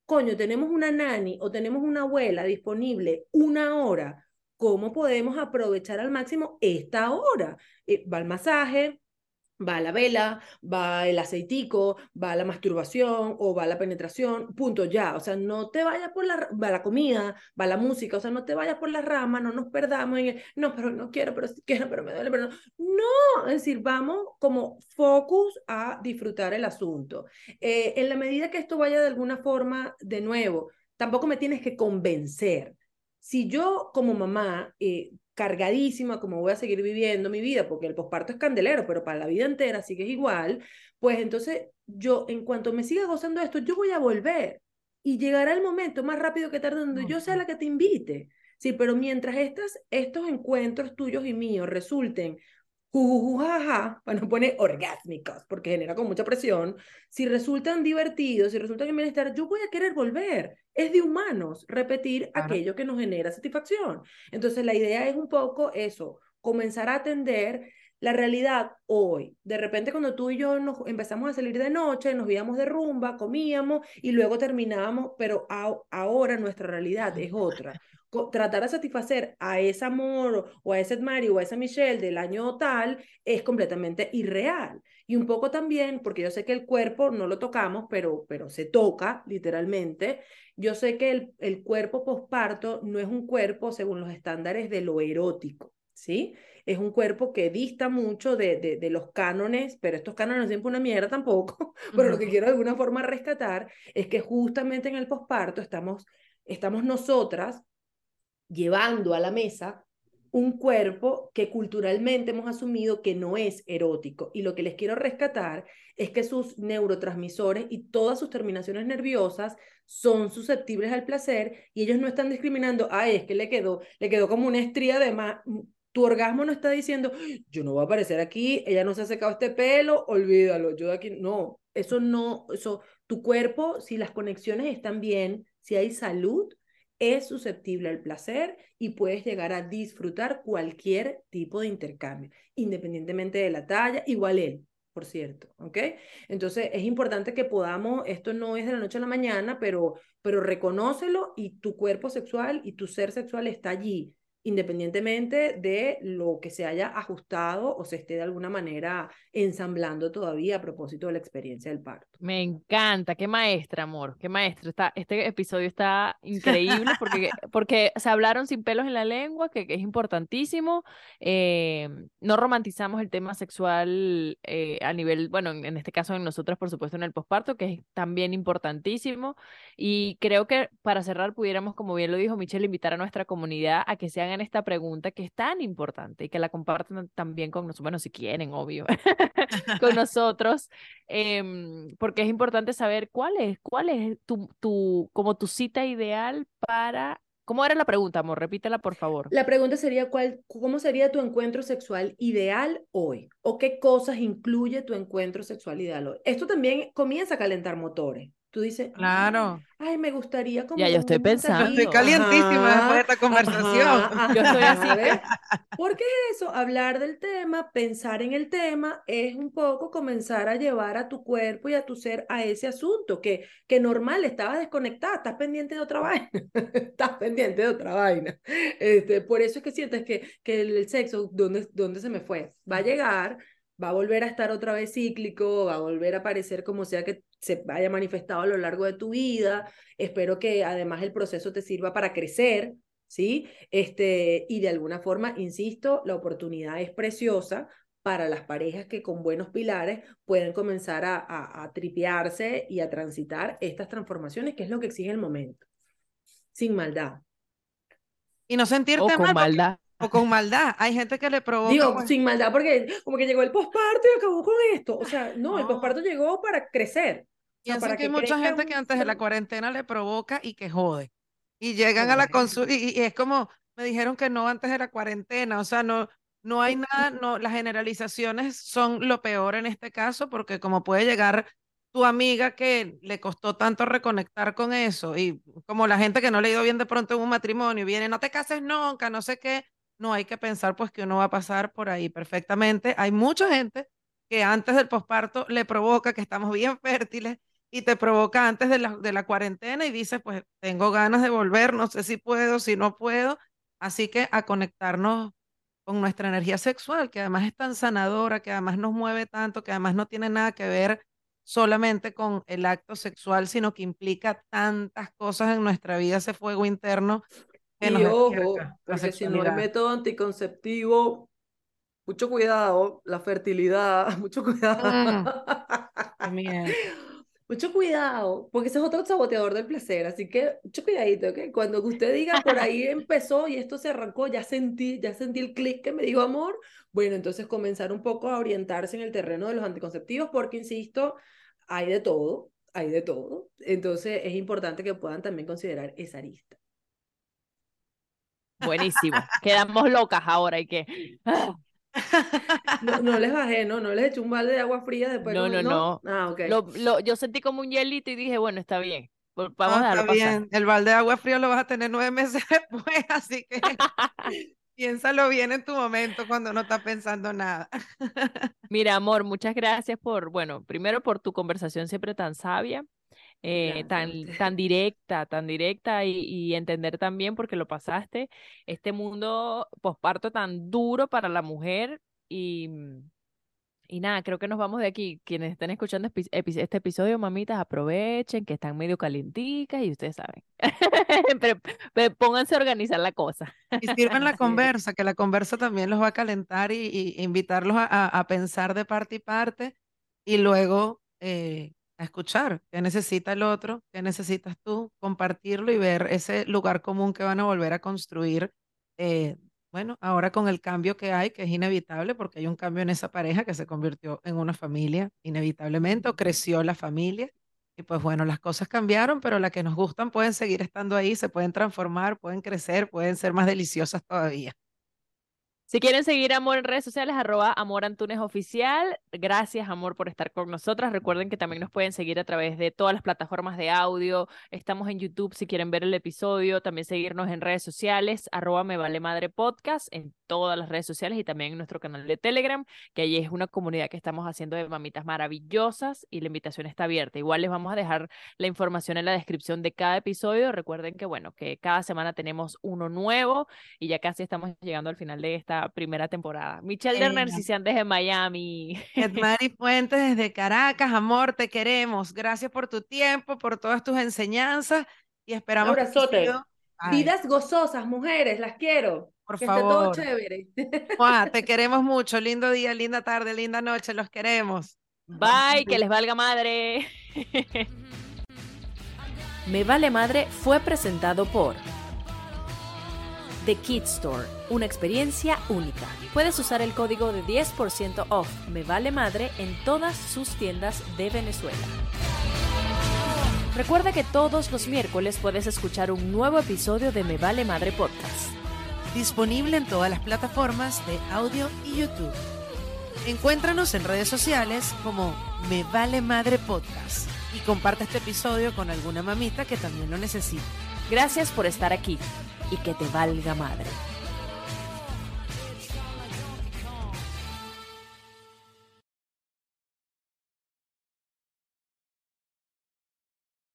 Coño, tenemos una nani o tenemos una abuela disponible una hora ¿cómo podemos aprovechar al máximo esta hora? Eh, va el masaje, va la vela, va el aceitico, va la masturbación o va la penetración, punto ya. O sea, no te vayas por la, va la comida, va la música, o sea, no te vayas por las ramas, no nos perdamos en el, no, pero no quiero, pero sí quiero, pero me duele, pero no. No, es decir, vamos como focus a disfrutar el asunto. Eh, en la medida que esto vaya de alguna forma, de nuevo, tampoco me tienes que convencer si yo como mamá, eh, cargadísima, como voy a seguir viviendo mi vida, porque el posparto es candelero, pero para la vida entera sí que es igual, pues entonces yo, en cuanto me siga gozando esto, yo voy a volver y llegará el momento más rápido que tarde donde yo sea la que te invite. Sí, pero mientras estas, estos encuentros tuyos y míos resulten jujujaja, para no poner orgásmicos, porque genera con mucha presión, si resultan divertidos, si resultan en bienestar, yo voy a querer volver. Es de humanos repetir claro. aquello que nos genera satisfacción. Entonces, la idea es un poco eso, comenzar a atender la realidad hoy. De repente, cuando tú y yo nos empezamos a salir de noche, nos íbamos de rumba, comíamos y luego terminábamos, pero a, ahora nuestra realidad es otra tratar de satisfacer a ese amor o a ese Mario o a esa Michelle del año tal es completamente irreal. Y un poco también, porque yo sé que el cuerpo no lo tocamos, pero, pero se toca literalmente, yo sé que el, el cuerpo posparto no es un cuerpo según los estándares de lo erótico. ¿sí? Es un cuerpo que dista mucho de, de, de los cánones, pero estos cánones no siempre una mierda tampoco, (laughs) pero lo que quiero de alguna forma rescatar es que justamente en el posparto estamos, estamos nosotras llevando a la mesa un cuerpo que culturalmente hemos asumido que no es erótico. Y lo que les quiero rescatar es que sus neurotransmisores y todas sus terminaciones nerviosas son susceptibles al placer y ellos no están discriminando, ay, es que le quedó, le quedó como una estría de más. Tu orgasmo no está diciendo, yo no voy a aparecer aquí, ella no se ha secado este pelo, olvídalo, yo de aquí, no, eso no, eso, tu cuerpo, si las conexiones están bien, si hay salud, es susceptible al placer y puedes llegar a disfrutar cualquier tipo de intercambio, independientemente de la talla, igual él, por cierto, ¿ok? Entonces es importante que podamos, esto no es de la noche a la mañana, pero, pero reconócelo y tu cuerpo sexual y tu ser sexual está allí independientemente de lo que se haya ajustado o se esté de alguna manera ensamblando todavía a propósito de la experiencia del parto. Me encanta, qué maestra, amor, qué maestra. Está, este episodio está (laughs) increíble porque, porque se hablaron sin pelos en la lengua, que, que es importantísimo. Eh, no romantizamos el tema sexual eh, a nivel, bueno, en, en este caso en nosotros, por supuesto, en el posparto, que es también importantísimo. Y creo que para cerrar pudiéramos, como bien lo dijo Michelle, invitar a nuestra comunidad a que se hagan esta pregunta que es tan importante y que la compartan también con nosotros, bueno, si quieren, obvio, (laughs) con (laughs) nosotros, eh, porque es importante saber cuál es, cuál es tu, tu, como tu cita ideal para ¿Cómo era la pregunta, amor? Repítela, por favor. La pregunta sería, ¿cuál, ¿cómo sería tu encuentro sexual ideal hoy? ¿O qué cosas incluye tu encuentro sexual ideal hoy? Esto también comienza a calentar motores. Tú dices, claro. Ay, me gustaría como. Ya, yo estoy pensando. Estoy calientísima después de esta conversación. Ajá, ajá, Yo estoy así. ¿ves? Porque eso, hablar del tema, pensar en el tema, es un poco comenzar a llevar a tu cuerpo y a tu ser a ese asunto, que, que normal, estabas desconectada, estás pendiente de otra vaina, (laughs) estás pendiente de otra vaina. Este, por eso es que sientes que, que el sexo, ¿dónde, ¿dónde se me fue? Va a llegar, va a volver a estar otra vez cíclico, va a volver a aparecer como sea que se haya manifestado a lo largo de tu vida. Espero que además el proceso te sirva para crecer, ¿sí? Este, y de alguna forma, insisto, la oportunidad es preciosa para las parejas que con buenos pilares pueden comenzar a, a, a tripearse y a transitar estas transformaciones, que es lo que exige el momento, sin maldad. Y no sentirte O con mal. porque- maldad. O con maldad. Hay gente que le provoca. Digo, pues, sin maldad, porque como que llegó el posparto y acabó con esto. O sea, no, el posparto llegó para crecer. O sea, para que hay mucha gente un que antes de la cuarentena le provoca y que jode. Y llegan a la consulta y, y es como, me dijeron que no antes de la cuarentena. O sea, no, no hay nada, no, las generalizaciones son lo peor en este caso, porque como puede llegar tu amiga que le costó tanto reconectar con eso, y como la gente que no le ha ido bien de pronto en un matrimonio, viene, no te cases nunca, no sé qué. No hay que pensar pues que uno va a pasar por ahí perfectamente. Hay mucha gente que antes del posparto le provoca que estamos bien (laughs) fértiles y te provoca antes de la, de la cuarentena y dices, pues tengo ganas de volver, no sé si puedo, si no puedo. Así que a conectarnos con nuestra energía sexual, que además es tan sanadora, que además nos mueve tanto, que además no tiene nada que ver solamente con el acto sexual, sino que implica tantas cosas en nuestra vida, ese fuego interno Y ojo, porque si no hay método anticonceptivo, mucho cuidado, la fertilidad, (laughs) mucho cuidado. Miedo. (laughs) Mucho cuidado, porque ese es otro saboteador del placer, así que mucho cuidadito, ¿ok? Cuando usted diga por ahí (laughs) empezó y esto se arrancó, ya sentí, ya sentí el clic que me dijo amor, bueno, entonces comenzar un poco a orientarse en el terreno de los anticonceptivos, porque insisto, hay de todo, hay de todo, entonces es importante que puedan también considerar esa arista. Buenísimo. Quedamos locas ahora y que. No, no les bajé, ¿no? No les eché un balde de agua fría después. No, como- no, Ah, ok. Lo, lo, yo sentí como un hielito y dije, bueno, está bien. vol- Vamos No, a está pasar. bien. El balde de agua frío lo vas a tener nueve meses (laughs) después, así que (laughs) piénsalo bien en tu momento cuando no estás pensando nada. Mira, amor, muchas gracias por, bueno, primero por tu conversación siempre tan sabia, eh, tan, tan directa, tan directa y, y entender también porque lo pasaste, este mundo posparto tan duro para la mujer y, mm, Y nada, creo que nos vamos de aquí. Quienes estén escuchando este episodio, mamitas, aprovechen que están medio calienticas y ustedes saben. (laughs) pero, pero pónganse a organizar la cosa. Y sirvan la (laughs) conversa, que la conversa también los va a calentar y, y invitarlos a, a- a pensar de parte y parte y luego eh, a escuchar qué necesita el otro, qué necesitas tú, compartirlo y ver ese lugar común que van a volver a construir. eh, bueno, ahora con el cambio que hay, que es inevitable, porque hay un cambio en esa pareja que se convirtió en una familia, inevitablemente, o creció la familia. Y pues bueno, las cosas cambiaron, pero las que nos gustan pueden seguir estando ahí, se pueden transformar, pueden crecer, pueden ser más deliciosas todavía. Si quieren seguir Amor en redes sociales, arroba Amor Antunes. Gracias, Amor, por estar con nosotras. Recuerden que también nos pueden seguir a través de todas las plataformas de audio. Estamos en YouTube si quieren ver el episodio. También seguirnos en redes sociales, arroba Me Vale Madre Podcast, en todas las redes sociales y también en nuestro canal de Telegram, que allí es una comunidad que estamos haciendo de mamitas maravillosas y la invitación está abierta. Igual les vamos a dejar la información en la descripción de cada episodio. Recuerden que, bueno, que cada semana tenemos uno nuevo y ya casi estamos llegando al final de esta primera temporada. Michelle Ella. Lerner, Cician desde Miami. (laughs) Edmari Fuentes desde Caracas, amor, te queremos. Gracias por tu tiempo, por todas tus enseñanzas y esperamos que esto Abrazote. Vidas gozosas, mujeres, las quiero. por que esté todo favor. chévere. Mua, te (laughs) queremos mucho. Lindo día, linda tarde, linda noche. Los queremos. Bye, que les valga madre. Me Vale Madre fue presentado por The Kid Store, una experiencia única. Puedes usar el código de 10% off Me Vale Madre en todas sus tiendas de Venezuela. Recuerda que todos los miércoles puedes escuchar un nuevo episodio de Me Vale Madre Podcast. Disponible en todas las plataformas de audio y YouTube. Encuéntranos en redes sociales como Me Vale Madre Podcast y comparte este episodio con alguna mamita que también lo necesite. Gracias por estar aquí y que te valga madre.